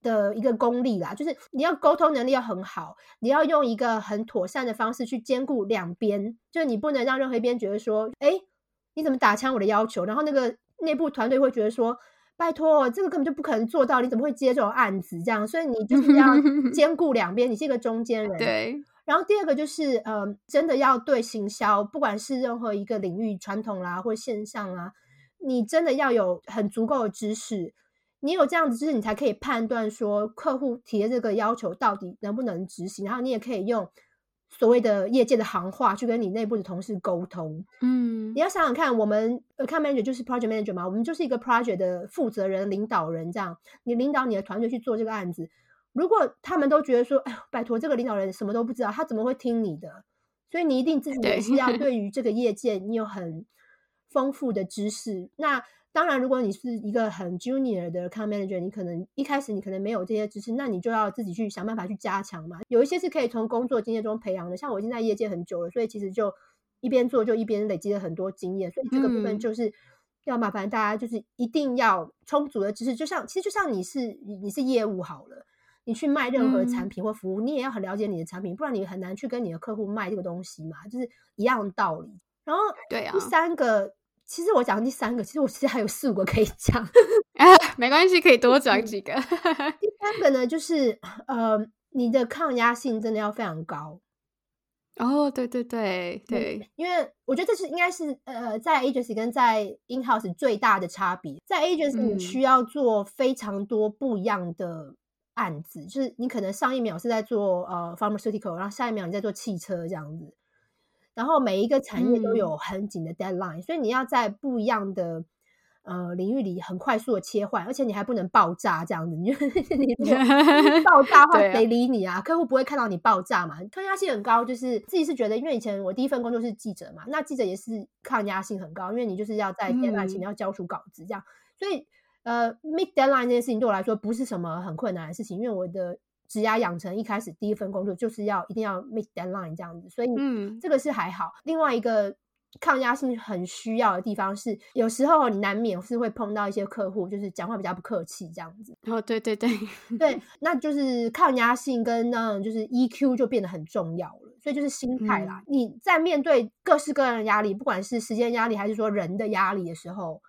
S2: 的一个功力啦，就是你要沟通能力要很好，你要用一个很妥善的方式去兼顾两边，就是你不能让任何一边觉得说，哎，你怎么打枪我的要求？然后那个内部团队会觉得说，拜托，这个根本就不可能做到，你怎么会接这种案子？这样，所以你就是要 兼顾两边，你是一个中间人。
S3: 对。
S2: 然后第二个就是，呃，真的要对行销，不管是任何一个领域，传统啦或线上啊，你真的要有很足够的知识。你有这样子知识，你才可以判断说客户提的这个要求到底能不能执行。然后你也可以用所谓的业界的行话去跟你内部的同事沟通。嗯，你要想想看，我们 account manager 就是 project manager 嘛，我们就是一个 project 的负责人、领导人这样。你领导你的团队去做这个案子。如果他们都觉得说，哎呦，拜托，这个领导人什么都不知道，他怎么会听你的？所以你一定自己也是要对于这个业界，你有很丰富的知识。那当然，如果你是一个很 junior 的 account manager，你可能一开始你可能没有这些知识，那你就要自己去想办法去加强嘛。有一些是可以从工作经验中培养的，像我已经在业界很久了，所以其实就一边做就一边累积了很多经验。所以这个部分就是要麻烦大家，就是一定要充足的知识。就像其实就像你是你是业务好了。你去卖任何产品或服务，嗯，你也要很了解你的产品，不然你很难去跟你的客户卖这个东西嘛，就是一样的道理。然后，对啊，第三个，其实我讲第三个，其实我其实还有四五个可以讲，
S3: 啊，没关系，可以多讲几个。
S2: 第三个呢，就是呃，你的抗压性真的要非常高。
S3: 哦，对对对对，
S2: 嗯，因为我觉得这是应该是呃，在 agency 跟在 in house 最大的差别。在 agency 你需要做非常多不一样的。案子就是你可能上一秒是在做呃 pharmaceutical，然后下一秒你在做汽车这样子，然后每一个产业都有很紧的 deadline，嗯，所以你要在不一样的呃领域里很快速的切换，而且你还不能爆炸这样子，你 你爆炸的 话谁理你啊？客户不会看到你爆炸嘛？抗压性很高，就是自己是觉得，因为以前我第一份工作是记者嘛，那记者也是抗压性很高，因为你就是要在 deadline 前你要交出稿子这样，所以。呃，meet deadline 这件事情对我来说不是什么很困难的事情，因为我的职涯养成一开始第一份工作就是要一定要 meet deadline 这样子，所以嗯，这个是还好。另外一个抗压性很需要的地方是，有时候你难免是会碰到一些客户，就是讲话比较不客气这样子。
S3: 哦，对对对
S2: 对，那就是抗压性跟那种就是 EQ 就变得很重要了。所以就是心态啦，嗯，你在面对各式各样的压力，不管是时间压力还是说人的压力的时候。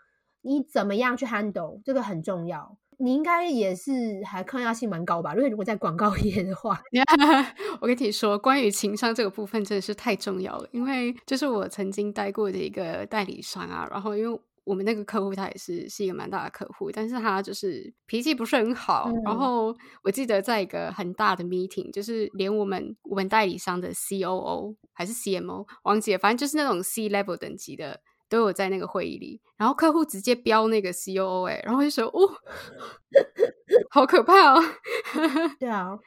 S2: 你怎么样去 handle 这个很重要，你应该也是还抗压性蛮高吧？因为如果在广告 业的话，
S3: 我跟你说，关于情商这个部分真的是太重要了。因为就是我曾经待过的一个代理商啊，然后因为我们那个客户他也是是一个蛮大的客户，但是他就是脾气不是很好。嗯、然后我记得在一个很大的 meeting，就是连我们我们代理商的 COO 还是 CMO 王姐，反正就是那种 C level 等级的。都有在那个会议里，然后客户直接标那个 COO 哎，然后就说哦，好可怕哦！
S2: 对啊，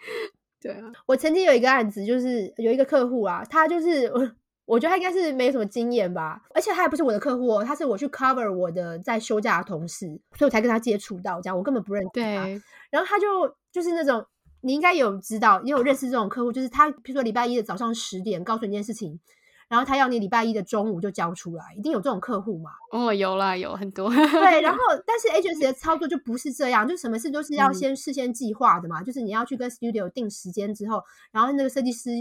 S3: 对啊，
S2: 我曾经有一个案子，就是有一个客户啊，他就是我，我觉得他应该是没什么经验吧，而且他也不是我的客户哦，他是我去 cover 我的在休假的同事，所以我才跟他接触到，这样我根本不认识他。对，然后他就就是那种你应该有知道，也有认识这种客户，就是他比如说礼拜一的早上十点告诉你一件事情。然后他要你礼拜一的中午就交出来，一定有这种客户嘛？
S3: 哦，有啦，有很多。
S2: 对，然后但是 agency 的操作就不是这样，就什么事都是要先事先计划的嘛，嗯、就是你要去跟 studio 定时间之后，然后那个设计师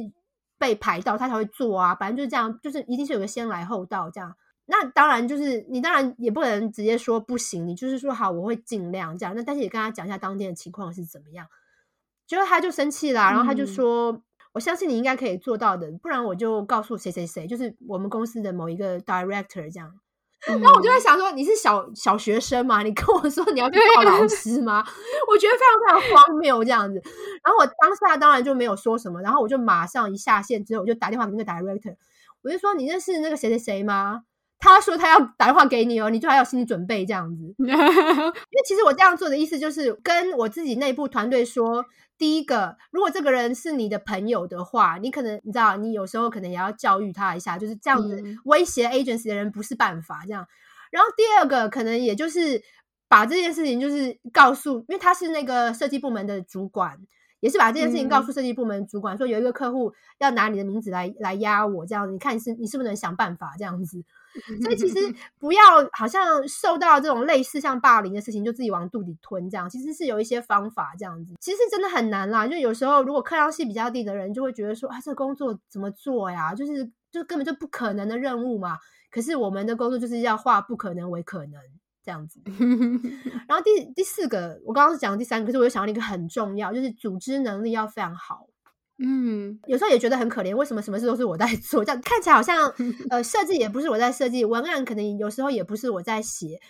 S2: 被排到他才会做啊，反正就是这样，就是一定是有个先来后到这样。那当然就是你当然也不能直接说不行，你就是说好，我会尽量这样。那但是也跟他讲一下当天的情况是怎么样，结果他就生气啦，然后他就说。嗯我相信你应该可以做到的，不然我就告诉谁谁谁，就是我们公司的某一个 director 这样。嗯、然后我就在想说，你是小小学生吗？你跟我说你要去告老师吗？我觉得非常非常荒谬这样子。然后我当下当然就没有说什么，然后我就马上一下线之后，我就打电话给那个 director，我就说，你认识那个谁谁谁吗？他说他要打电话给你哦，你就还有心理准备这样子。因为其实我这样做的意思就是跟我自己内部团队说。第一个，如果这个人是你的朋友的话，你可能你知道，你有时候可能也要教育他一下，就是这样子威胁 agency 的人不是办法。这样，然后第二个可能也就是把这件事情就是告诉，因为他是那个设计部门的主管，也是把这件事情告诉设计部门主管，说有一个客户要拿你的名字来来压我，这样子，你看你是你是不是能想办法这样子。所以其实 不要好像受到这种类似像霸凌的事情，就自己往肚里吞这样。其实是有一些方法这样子。其实真的很难啦，就有时候如果抗压性比较低的人，就会觉得说啊，这个工作怎么做呀？就是就根本就不可能的任务嘛。可是我们的工作就是要化不可能为可能。这样子。然后第第四个，我刚刚是讲的第三个，可是我又想到一个很重要，就是组织能力要非常好。嗯，有时候也觉得很可怜，为什么什么事都是我在做？这样看起来好像 呃，设计也不是我在设计，文案可能有时候也不是我在写。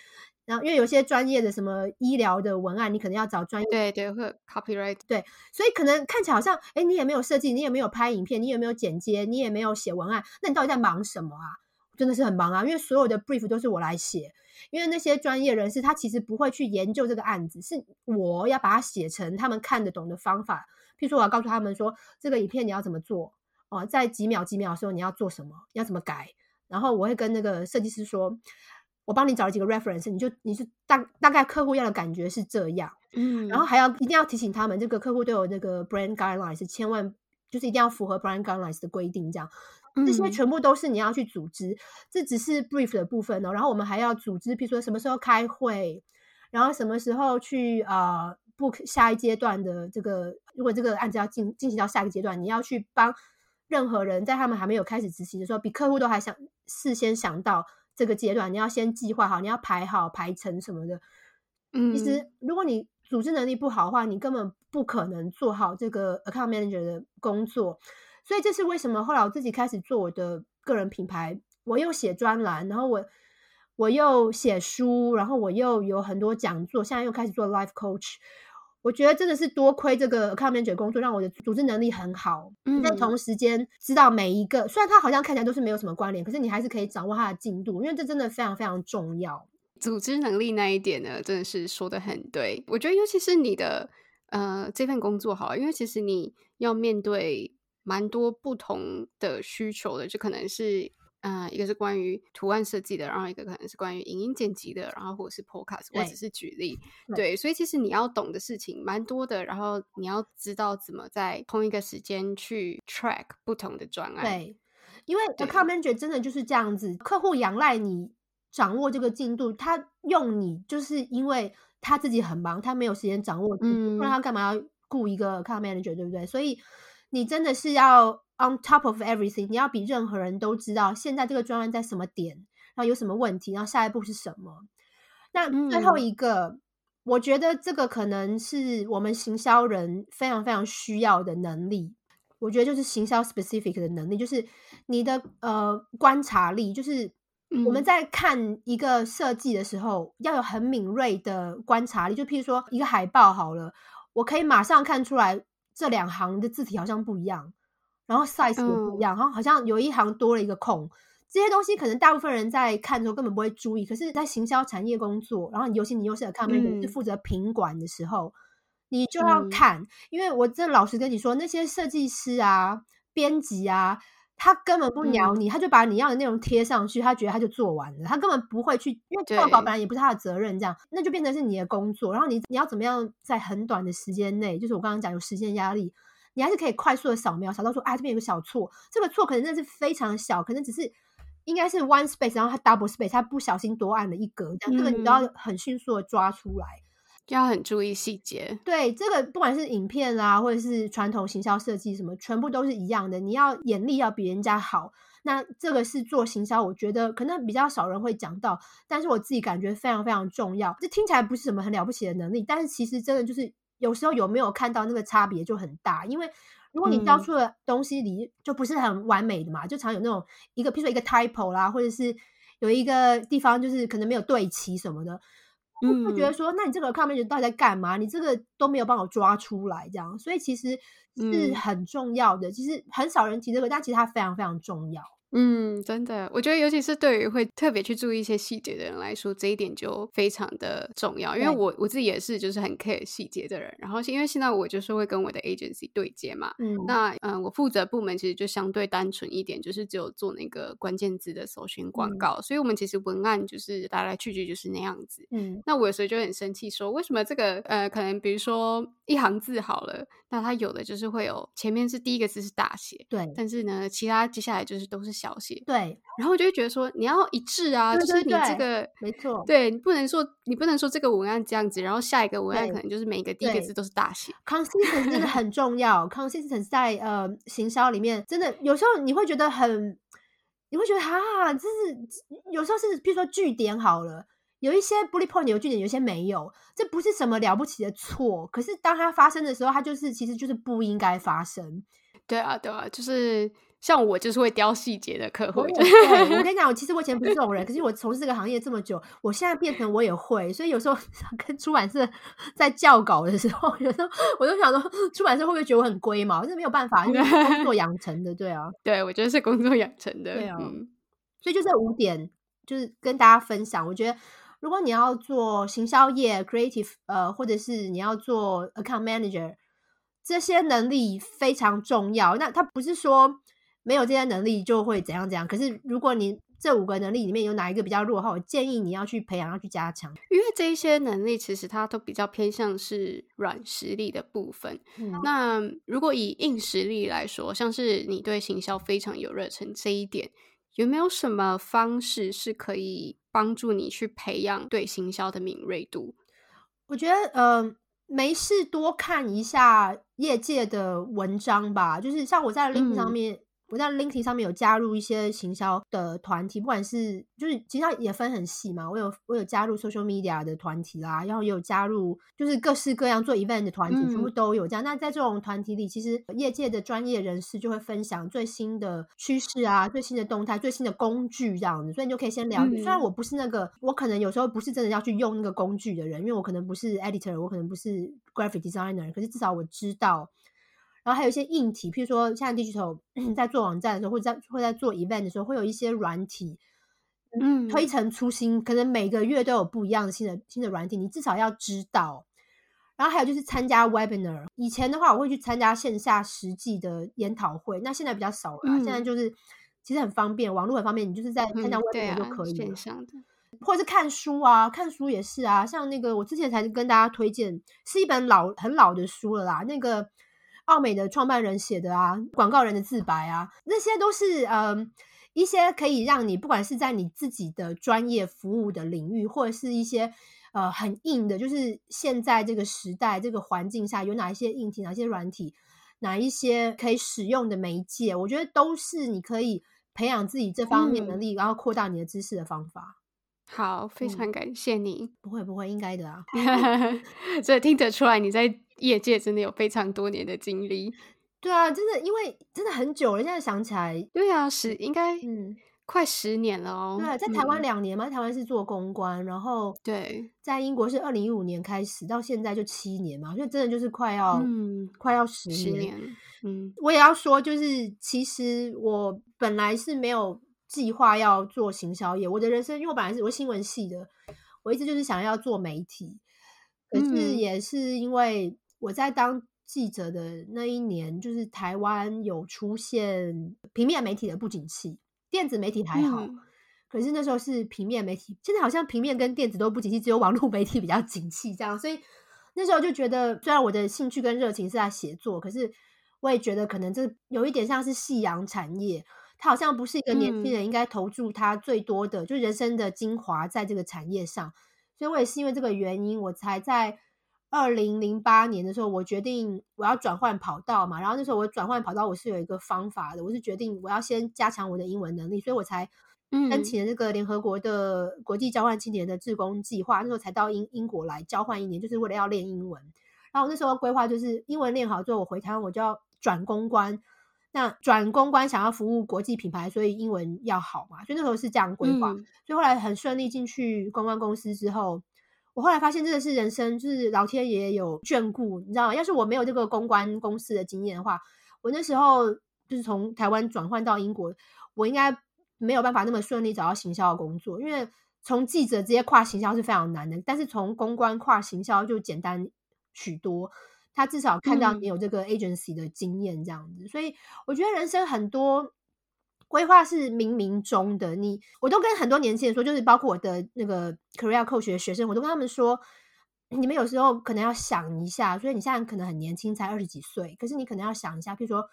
S2: 然后因为有些专业的什么医疗的文案，你可能要找专业，
S3: 对对，会 copyright，
S2: 对，所以可能看起来好像，哎，你也没有设计，你也没有拍影片，你也没有剪接，你也没有写文案，那你到底在忙什么啊？真的是很忙啊，因为所有的 brief 都是我来写，因为那些专业人士他其实不会去研究这个案子，是我要把它写成他们看得懂的方法。譬如说，我要告诉他们说，这个影片你要怎么做哦，在几秒几秒的时候你要做什么，你要怎么改，然后我会跟那个设计师说，我帮你找了几个 reference，你就你就大大概客户要的感觉是这样，嗯，然后还要一定要提醒他们，这个客户都有那个 brand guidelines，千万就是一定要符合 brand guidelines 的规定，这样。这些全部都是你要去组织，这只是 brief 的部分哦。然后我们还要组织，比如说什么时候开会，然后什么时候去呃 book 下一阶段的这个。如果这个案子要进进行到下一个阶段，你要去帮任何人在他们还没有开始执行的时候，比客户都还想事先想到这个阶段，你要先计划好，你要排好排程什么的。嗯，其实如果你组织能力不好的话，你根本不可能做好这个 account manager 的工作。所以这是为什么后来我自己开始做我的个人品牌，我又写专栏，然后我我又写书，然后我又有很多讲座，现在又开始做 life coach。我觉得真的是多亏这个 account manager 工作，让我的组织能力很好。嗯，在同时间知道每一个，虽然它好像看起来都是没有什么关联，可是你还是可以掌握它的进度，因为这真的非常非常重要。
S3: 组织能力那一点呢，真的是说的很对。我觉得尤其是你的呃这份工作好，因为其实你要面对。蛮多不同的需求的，就可能是，嗯、呃，一个是关于图案设计的，然后一个可能是关于影音剪辑的，然后或者是 podcast，我只是举例，对，对，所以其实你要懂的事情蛮多的，然后你要知道怎么在同一个时间去 track 不同的专案，
S2: 对，因为 account manager 真的就是这样子，客户仰赖你掌握这个进度，他用你就是因为他自己很忙，他没有时间掌握，嗯，不然他干嘛要雇一个 account manager，对不对？所以。你真的是要 on top of everything，你要比任何人都知道现在这个专案在什么点，然后有什么问题，然后下一步是什么。那最后一个，嗯、我觉得这个可能是我们行销人非常非常需要的能力。我觉得就是行销 specific 的能力，就是你的呃观察力，就是我们在看一个设计的时候，要有很敏锐的观察力。就譬如说一个海报好了，我可以马上看出来。这两行的字体好像不一样，然后 size 也不一样，然后好像有一行多了一个空。这些东西可能大部分人在看的时候根本不会注意，可是，在行销产业工作，然后尤其你又是 account manager 是负责品管的时候，你就要看。因为我真的老实跟你说，那些设计师啊、编辑啊。他根本不鸟你，他就把你要的内容贴上去，他觉得他就做完了，他根本不会去，因为报告本来也不是他的责任，这样那就变成是你的工作。然后你你要怎么样在很短的时间内，就是我刚刚讲有时间压力，你还是可以快速的扫描，扫到说，啊，这边有个小错，这个错可能真的是非常小，可能只是应该是 one space，然后他 double space，他不小心多按了一格，这样这个你都要很迅速的抓出来。
S3: 要很注意细节，
S2: 对这个，不管是影片啊，或者是传统行销设计什么，全部都是一样的。你要眼力要比人家好，那这个是做行销，我觉得可能比较少人会讲到，但是我自己感觉非常非常重要。这听起来不是什么很了不起的能力，但是其实真的就是有时候有没有看到那个差别就很大。因为如果你交出的东西里就不是很完美的嘛，嗯、就常有那种一个，譬如说一个 typo 啦，或者是有一个地方就是可能没有对齐什么的。我会觉得说，那你这个 account manager 到底在干嘛？你这个都没有帮我抓出来，这样，所以其实是很重要的。其实很少人提这个，但其实它非常非常重要。
S3: 嗯，真的，我觉得尤其是对于会特别去注意一些细节的人来说，这一点就非常的重要。因为我我自己也是，就是很 care 细节的人。然后因为现在我就是会跟我的 agency 对接嘛，嗯，那嗯、呃，我负责部门其实就相对单纯一点，就是只有做那个关键字的搜寻广告，嗯，所以我们其实文案就是来来去去就是那样子。嗯，那我有时候就很生气，说为什么这个呃，可能比如说一行字好了，那它有的就是会有前面是第一个字是大写，
S2: 对，
S3: 但是呢，其他接下来就是都是小写，
S2: 对。
S3: 然后我就会觉得说，你要一致啊，对对对，就是你这个
S2: 没错，
S3: 对你不能说你不能说这个文案这样子，然后下一个文案可能就是每一个第一个字都是大写。
S2: Consistency 真的很重要，Consistency 在呃行销里面真的有时候你会觉得很，你会觉得哈，这是有时候是譬如说句点好了，有一些 bullet point 有句点，有些没有，这不是什么了不起的错。可是当它发生的时候，它就是其实就是不应该发生。
S3: 对啊，对啊，就是像我就是会雕细节的客户。
S2: 对，我跟你讲，我其实我以前不是这种人，可是我从事这个行业这么久，我现在变成我也会。所以有时候 跟出版社 在校稿的时候，有时候我都想说，出版社会不会觉得我很龟毛？这没有办法，因为工作养成的。对啊，
S3: 对，我觉得是工作养成的。
S2: 对啊，
S3: 嗯，
S2: 所以就这五点，就是跟大家分享。我觉得。如果你要做行销业 creative，呃，或者是你要做 account manager，这些能力非常重要。那他不是说没有这些能力就会怎样怎样。可是如果你这五个能力里面有哪一个比较弱的话，我建议你要去培养，要去加强。
S3: 因为这一些能力其实它都比较偏向是软实力的部分。嗯。那如果以硬实力来说，像是你对行销非常有热忱这一点，有没有什么方式是可以帮助你去培养对行销的敏锐度？
S2: 我觉得，呃，没事多看一下业界的文章吧，就是像我在 LinkedIn 上面。嗯我在 LinkedIn 上面有加入一些行销的团体，不管是就是其实也分很细嘛。我有我有加入 social media 的团体啦，然后也有加入就是各式各样做 event 的团体，全部都有这样。嗯、那在这种团体里，其实业界的专业人士就会分享最新的趋势啊、最新的动态、最新的工具这样子，所以你就可以先了解。嗯、虽然我不是那个，我可能有时候不是真的要去用那个工具的人，因为我可能不是 editor，我可能不是 graphic designer，可是至少我知道。然后还有一些硬体，譬如说像 Digital 在做网站的时候，或者在会在做 event 的时候，会有一些软体，嗯，推陈出新，可能每个月都有不一样的新的新的软体，你至少要知道。然后还有就是参加 webinar，以前的话我会去参加线下实际的研讨会，那现在比较少了。嗯、现在就是其实很方便，网络很方便，你就是在参加 webinar 就可以了。
S3: 嗯、线上的，
S2: 或者是看书啊，看书也是啊，像那个我之前才跟大家推荐，是一本老很老的书了啦，那个。奥美的创办人写的啊，广告人的自白啊，那些都是嗯、呃、一些可以让你不管是在你自己的专业服务的领域，或者是一些呃很硬的，就是现在这个时代这个环境下有哪一些硬体、哪些软体、哪一些可以使用的媒介，我觉得都是你可以培养自己这方面能力，嗯、然后扩大你的知识的方法。
S3: 好，非常感谢你。
S2: 嗯、不会不会，应该的啊。
S3: 所以听得出来你在业界真的有非常多年的经历。
S2: 对啊，真的，因为真的很久了。现在想起来，
S3: 对啊，十应该嗯快十年了哦。
S2: 对，在台湾两年嘛，嗯、台湾是做公关，然后
S3: 对，
S2: 在英国是二零一五年开始，到现在就七年嘛，所以真的就是快要嗯快要十年。十年。嗯，我也要说，就是其实我本来是没有。计划要做行销业，我的人生，因为我本来是我新闻系的，我一直就是想要做媒体，可是也是因为我在当记者的那一年，就是台湾有出现平面媒体的不景气，电子媒体还好，嗯、可是那时候是平面媒体，现在好像平面跟电子都不景气，只有网络媒体比较景气，这样，所以那时候就觉得，虽然我的兴趣跟热情是在写作，可是我也觉得可能这有一点像是夕阳产业。它好像不是一个年轻人应该投注他最多的，嗯、就是人生的精华在这个产业上，所以我也是因为这个原因，我才在二零零八年的时候，我决定我要转换跑道嘛。然后那时候我转换跑道，我是有一个方法的，我是决定我要先加强我的英文能力，所以我才申请了这个联合国的国际交换青年的志工计划，那时候才到英英国来交换一年，就是为了要练英文。然后那时候规划就是英文练好之后，我回台湾我就要转公关。那转公关想要服务国际品牌，所以英文要好嘛，所以那时候是这样规划。嗯、所以后来很顺利进去公关公司之后，我后来发现真的是人生，就是老天爷有眷顾，你知道吗？要是我没有这个公关公司的经验的话，我那时候就是从台湾转换到英国，我应该没有办法那么顺利找到行销的工作，因为从记者直接跨行销是非常难的，但是从公关跨行销就简单许多。他至少看到你有这个 agency 的经验，这样子，嗯、所以我觉得人生很多规划是冥冥中的。你，我都跟很多年轻人说，就是包括我的那个 career coach 的学生，我都跟他们说，你们有时候可能要想一下，所以你现在可能很年轻，才二十几岁，可是你可能要想一下，譬如说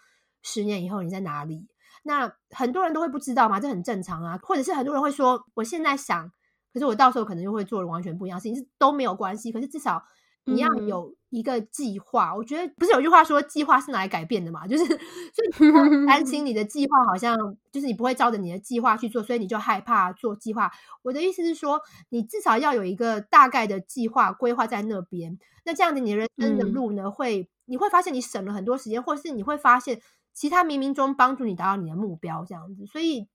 S2: 十年以后你在哪里？那很多人都会不知道嘛，这很正常啊。或者是很多人会说，我现在想，可是我到时候可能就会做的完全不一样的事情，是都没有关系。可是至少。你要有一个计划。嗯、我觉得不是有句话说计划是拿来改变的嘛？就是，所以你担心 你的计划好像就是你不会照着你的计划去做，所以你就害怕做计划。我的意思是说，你至少要有一个大概的计划规划在那边。那这样子，你人生的路呢，嗯、会你会发现你省了很多时间，或是你会发现其他冥冥中帮助你达到你的目标。这样子，所以。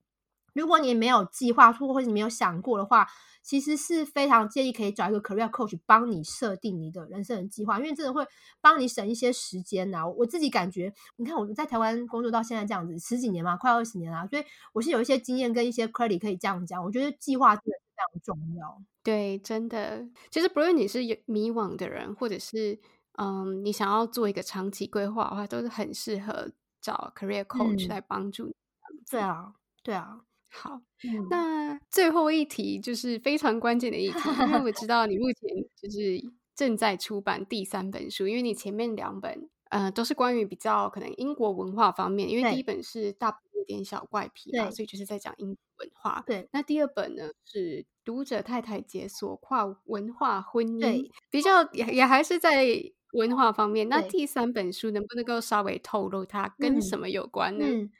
S2: 如果你没有计划或者你没有想过的话，其实是非常建议可以找一个 career coach 帮你设定你的人生的计划，因为真的会帮你省一些时间呐。我自己感觉，你看我在台湾工作到现在这样子十几年嘛，快二十年啦，所以我是有一些经验跟一些 credit 可以这样讲。我觉得计划真的是非常重要。
S3: 对，真的，其实不论你是有迷惘的人，或者是嗯，你想要做一个长期规划的话，都是很适合找 career coach 来帮助你。
S2: 嗯。对啊，对啊。
S3: 好，那最后一题就是非常关键的一题，因为我知 道你目前就是正在出版第三本书，因为你前面两本呃都是关于比较可能英国文化方面，因为第一本是大不列颠小怪癖嘛，所以就是在讲英国文化。
S2: 对，
S3: 那第二本呢是读者太太解锁跨文化婚姻，对，比较也也还是在文化方面。那第三本书能不能够稍微透露它跟什么有关呢？
S2: 嗯嗯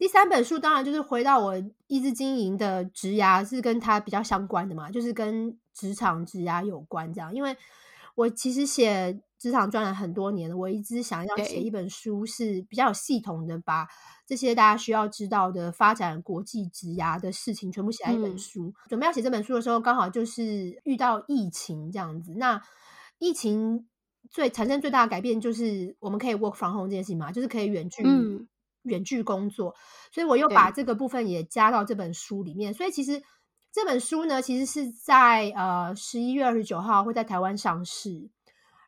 S2: 第三本书当然就是回到我一直经营的职涯，是跟它比较相关的嘛，就是跟职场职涯有关这样。因为我其实写职场专栏很多年了，我一直想要写一本书，是比较有系统的，把这些大家需要知道的发展国际职涯的事情全部写在一本书。嗯、准备要写这本书的时候，刚好就是遇到疫情这样子。那疫情最产生最大的改变，就是我们可以 work from home 这件事情嘛，就是可以远距。嗯远距工作，所以我又把这个部分也加到这本书里面。所以其实这本书呢，其实是在呃十一月二十九号会在台湾上市。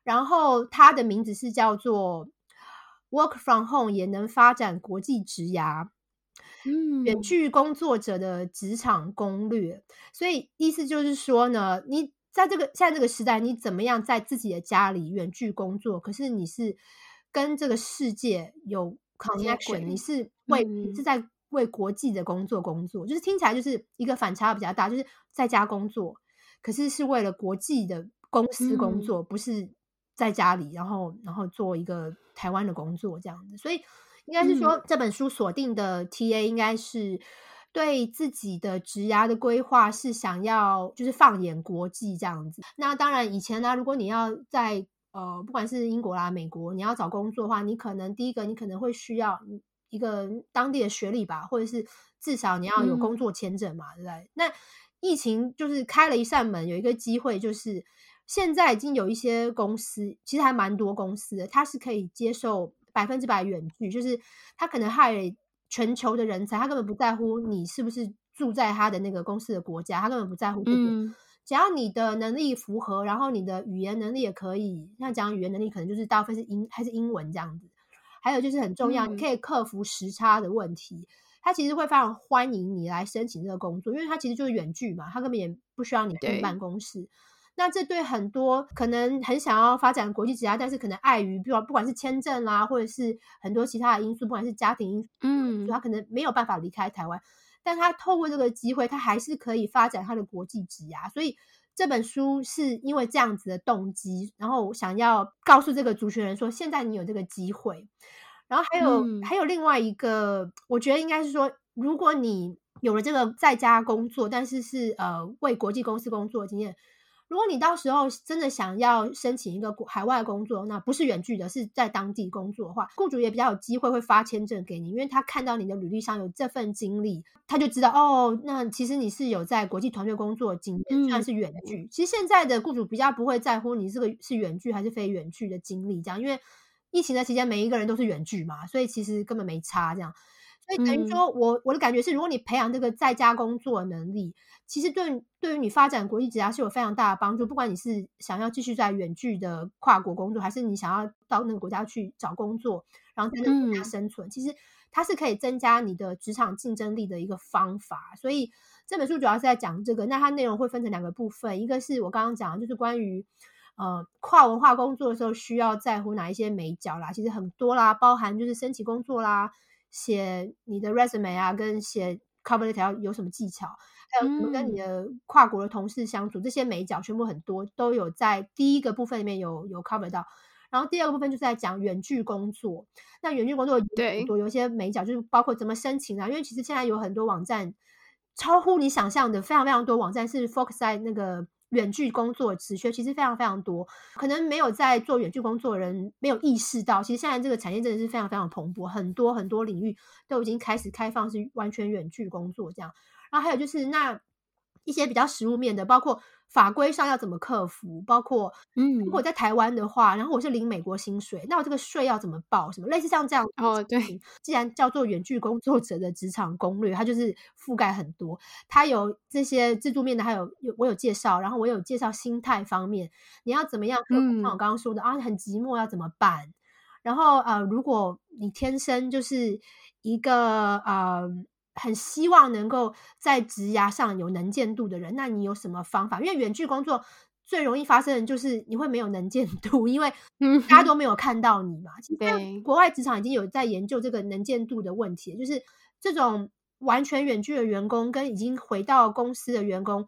S2: 然后它的名字是叫做《Work from Home 也能发展国际职涯》，嗯，远距工作者的职场攻略。所以意思就是说呢，你在这个现在这个时代，你怎么样在自己的家里远距工作？可是你是跟这个世界有。connection，你是为、嗯、你是在为国际的工作工作，就是听起来就是一个反差比较大，就是在家工作，可是是为了国际的公司工作，嗯、不是在家里，然后然后做一个台湾的工作这样子。所以应该是说、嗯、这本书锁定的 TA 应该是对自己的职涯的规划是想要就是放眼国际这样子。那当然以前呢、啊，如果你要在呃，不管是英国啦、美国，你要找工作的话，你可能第一个，你可能会需要一个当地的学历吧，或者是至少你要有工作签证嘛，对不对？那疫情就是开了一扇门，有一个机会，就是现在已经有一些公司，其实还蛮多公司的，它是可以接受百分之百远距，就是他可能 hire 全球的人才，他根本不在乎你是不是住在他的那个公司的国家，他根本不在乎这个。嗯只要你的能力符合，然后你的语言能力也可以，像讲语言能力可能就是大部分是英还是英文这样子。还有就是很重要，嗯、你可以克服时差的问题。他其实会非常欢迎你来申请这个工作，因为他其实就是远距嘛，他根本也不需要你进办公室。那这对很多可能很想要发展国际职涯，但是可能碍于，比如不管是签证啦，或者是很多其他的因素，不管是家庭因素，嗯，他可能没有办法离开台湾。但他透过这个机会，他还是可以发展他的国际职涯。所以这本书是因为这样子的动机，然后想要告诉这个族群人说，现在你有这个机会。然后还有、嗯、还有另外一个，我觉得应该是说，如果你有了这个在家工作，但是是呃为国际公司工作的经验。如果你到时候真的想要申请一个海外工作，那不是远距的，是在当地工作的话，雇主也比较有机会会发签证给你，因为他看到你的履历上有这份经历，他就知道哦，那其实你是有在国际团队工作的经验，虽然是远距。嗯、其实现在的雇主比较不会在乎你这个是远距还是非远距的经历，这样，因为疫情的期间每一个人都是远距嘛，所以其实根本没差这样。所以等于说我我的感觉是，如果你培养这个在家工作的能力，其实对对于你发展国际职涯是有非常大的帮助。不管你是想要继续在远距的跨国工作，还是你想要到那个国家去找工作，然后在那个国家生存，其实它是可以增加你的职场竞争力的一个方法。所以这本书主要是在讲这个。那它内容会分成两个部分，一个是我刚刚讲的，就是关于呃跨文化工作的时候需要在乎哪一些美角啦，其实很多啦，包含就是申请工作啦。写你的 resume 啊，跟写 cover letter 有什么技巧？还有怎么跟你的跨国的同事相处，嗯、这些美角全部很多都有在第一个部分里面有有 cover 到。然后第二个部分就是在讲远距工作，那远距工作对多有一些美角，就是包括怎么申请啊，因为其实现在有很多网站超乎你想象的，非常非常多网站是 focus 在那个远距工作职缺，其实非常非常多，可能没有在做远距工作的人没有意识到，其实现在这个产业真的是非常非常蓬勃，很多很多领域都已经开始开放是完全远距工作这样。然后还有就是那一些比较实物面的，包括。法规上要怎么克服？包括，嗯，如果在台湾的话，然后我是领美国薪水，那我这个税要怎么报？什么类似像这样？
S3: 哦，对，
S2: 既然叫做远距工作者的职场攻略，它就是覆盖很多，它有这些制度面的，还有有我有介绍，然后我有介绍心态方面，你要怎么样克服？像我刚刚说的、嗯、啊，很寂寞要怎么办？然后呃，如果你天生就是一个呃。很希望能够在职涯上有能见度的人，那你有什么方法？因为远距工作最容易发生的就是你会没有能见度，因为大家都没有看到你嘛。其实国外职场已经有在研究这个能见度的问题，就是这种完全远距的员工跟已经回到公司的员工，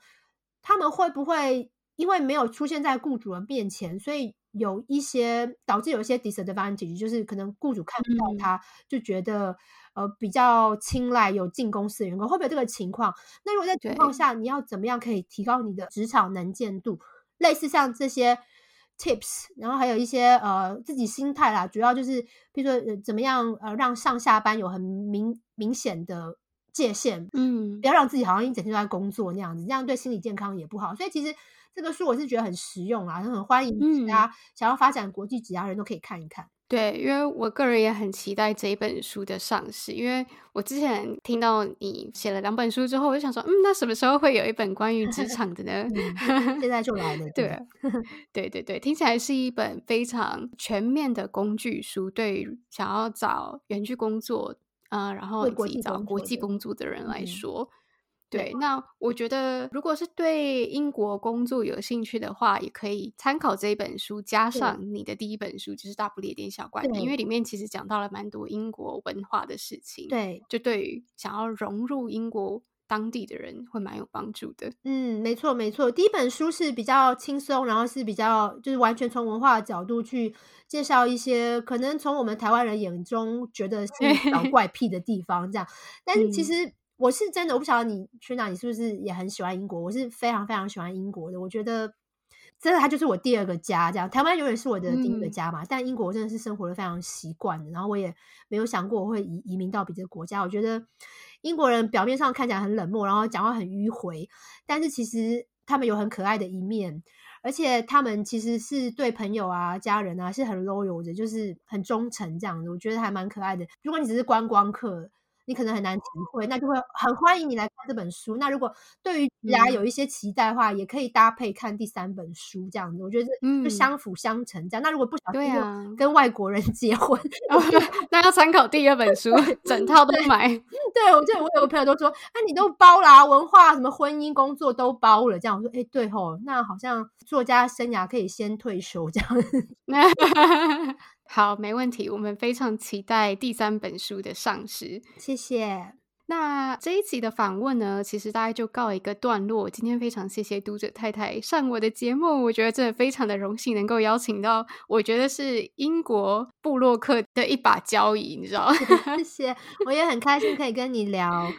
S2: 他们会不会因为没有出现在雇主的面前，所以有一些导致有一些 disadvantage，就是可能雇主看不到他，就觉得。呃，比较青睐有进公司的员工，会不会有这个情况？那如果在情况下，你要怎么样可以提高你的职场能见度？类似像这些 tips，然后还有一些呃自己心态啦，主要就是比如说、呃、怎么样呃让上下班有很明明显的界限，嗯，不要让自己好像一整天都在工作那样子，这样对心理健康也不好。所以其实这个书我是觉得很实用啊，很欢迎大家想要发展国际职涯人都可以看一看。
S3: 对，因为我个人也很期待这一本书的上市，因为我之前听到你写了两本书之后，我就想说，嗯，那什么时候会有一本关于职场的呢？
S2: 嗯、现在就来了。
S3: 对，对对对，听起来是一本非常全面的工具书，对于想要找远距工作啊、呃，然后自己找国际工作的人来说。对，那我觉得，如果是对英国工作有兴趣的话，也可以参考这一本书，加上你的第一本书，就是《大不列颠小怪癖》，因为里面其实讲到了蛮多英国文化的事情。
S2: 对，
S3: 就对于想要融入英国当地的人，会蛮有帮助的。
S2: 嗯，没错，没错。第一本书是比较轻松，然后是比较就是完全从文化的角度去介绍一些可能从我们台湾人眼中觉得是小 怪癖的地方，这样。但是其实。我是真的，我不晓得你去哪，你是不是也很喜欢英国？我是非常非常喜欢英国的。我觉得真的，它就是我第二个家。这样，台湾永远是我的第一个家嘛。嗯、但英国真的是生活的非常习惯的，然后我也没有想过我会移移民到别的国家。我觉得英国人表面上看起来很冷漠，然后讲话很迂回，但是其实他们有很可爱的一面，而且他们其实是对朋友啊、家人啊是很 loyal 的，就是很忠诚这样子。我觉得还蛮可爱的。如果你只是观光客，你可能很难体会，那就会很欢迎你来看这本书。那如果对于大家有一些期待的话，嗯、也可以搭配看第三本书这样子。我觉得就相辅相成这样。嗯、那如果不小心跟外国人 结婚，
S3: 啊、那要参考第二本书，整套都买。对，
S2: 对我就我有个朋友都说，那、啊、你都包啦、啊，文化什么婚姻工作都包了。这样我说，哎、欸，对吼，那好像作家生涯可以先退休这样。
S3: 好，没问题。我们非常期待第三本书的上市。
S2: 谢谢。
S3: 那这一集的访问呢，其实大概就告一个段落。今天非常谢谢读者太太上我的节目，我觉得真的非常的荣幸能够邀请到，我觉得是英国布洛克的一把交椅，你知道吗？
S2: 谢谢，我也很开心可以跟你聊。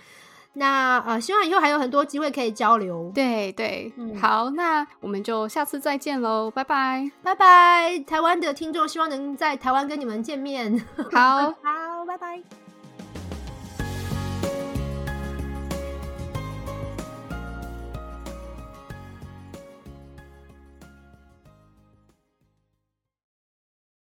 S2: 那呃，希望以后还有很多机会可以交流。
S3: 对对，嗯，好，那我们就下次再见喽，拜拜，
S2: 拜拜，台湾的听众，希望能在台湾跟你们见面。
S3: 好，
S2: 好，拜拜。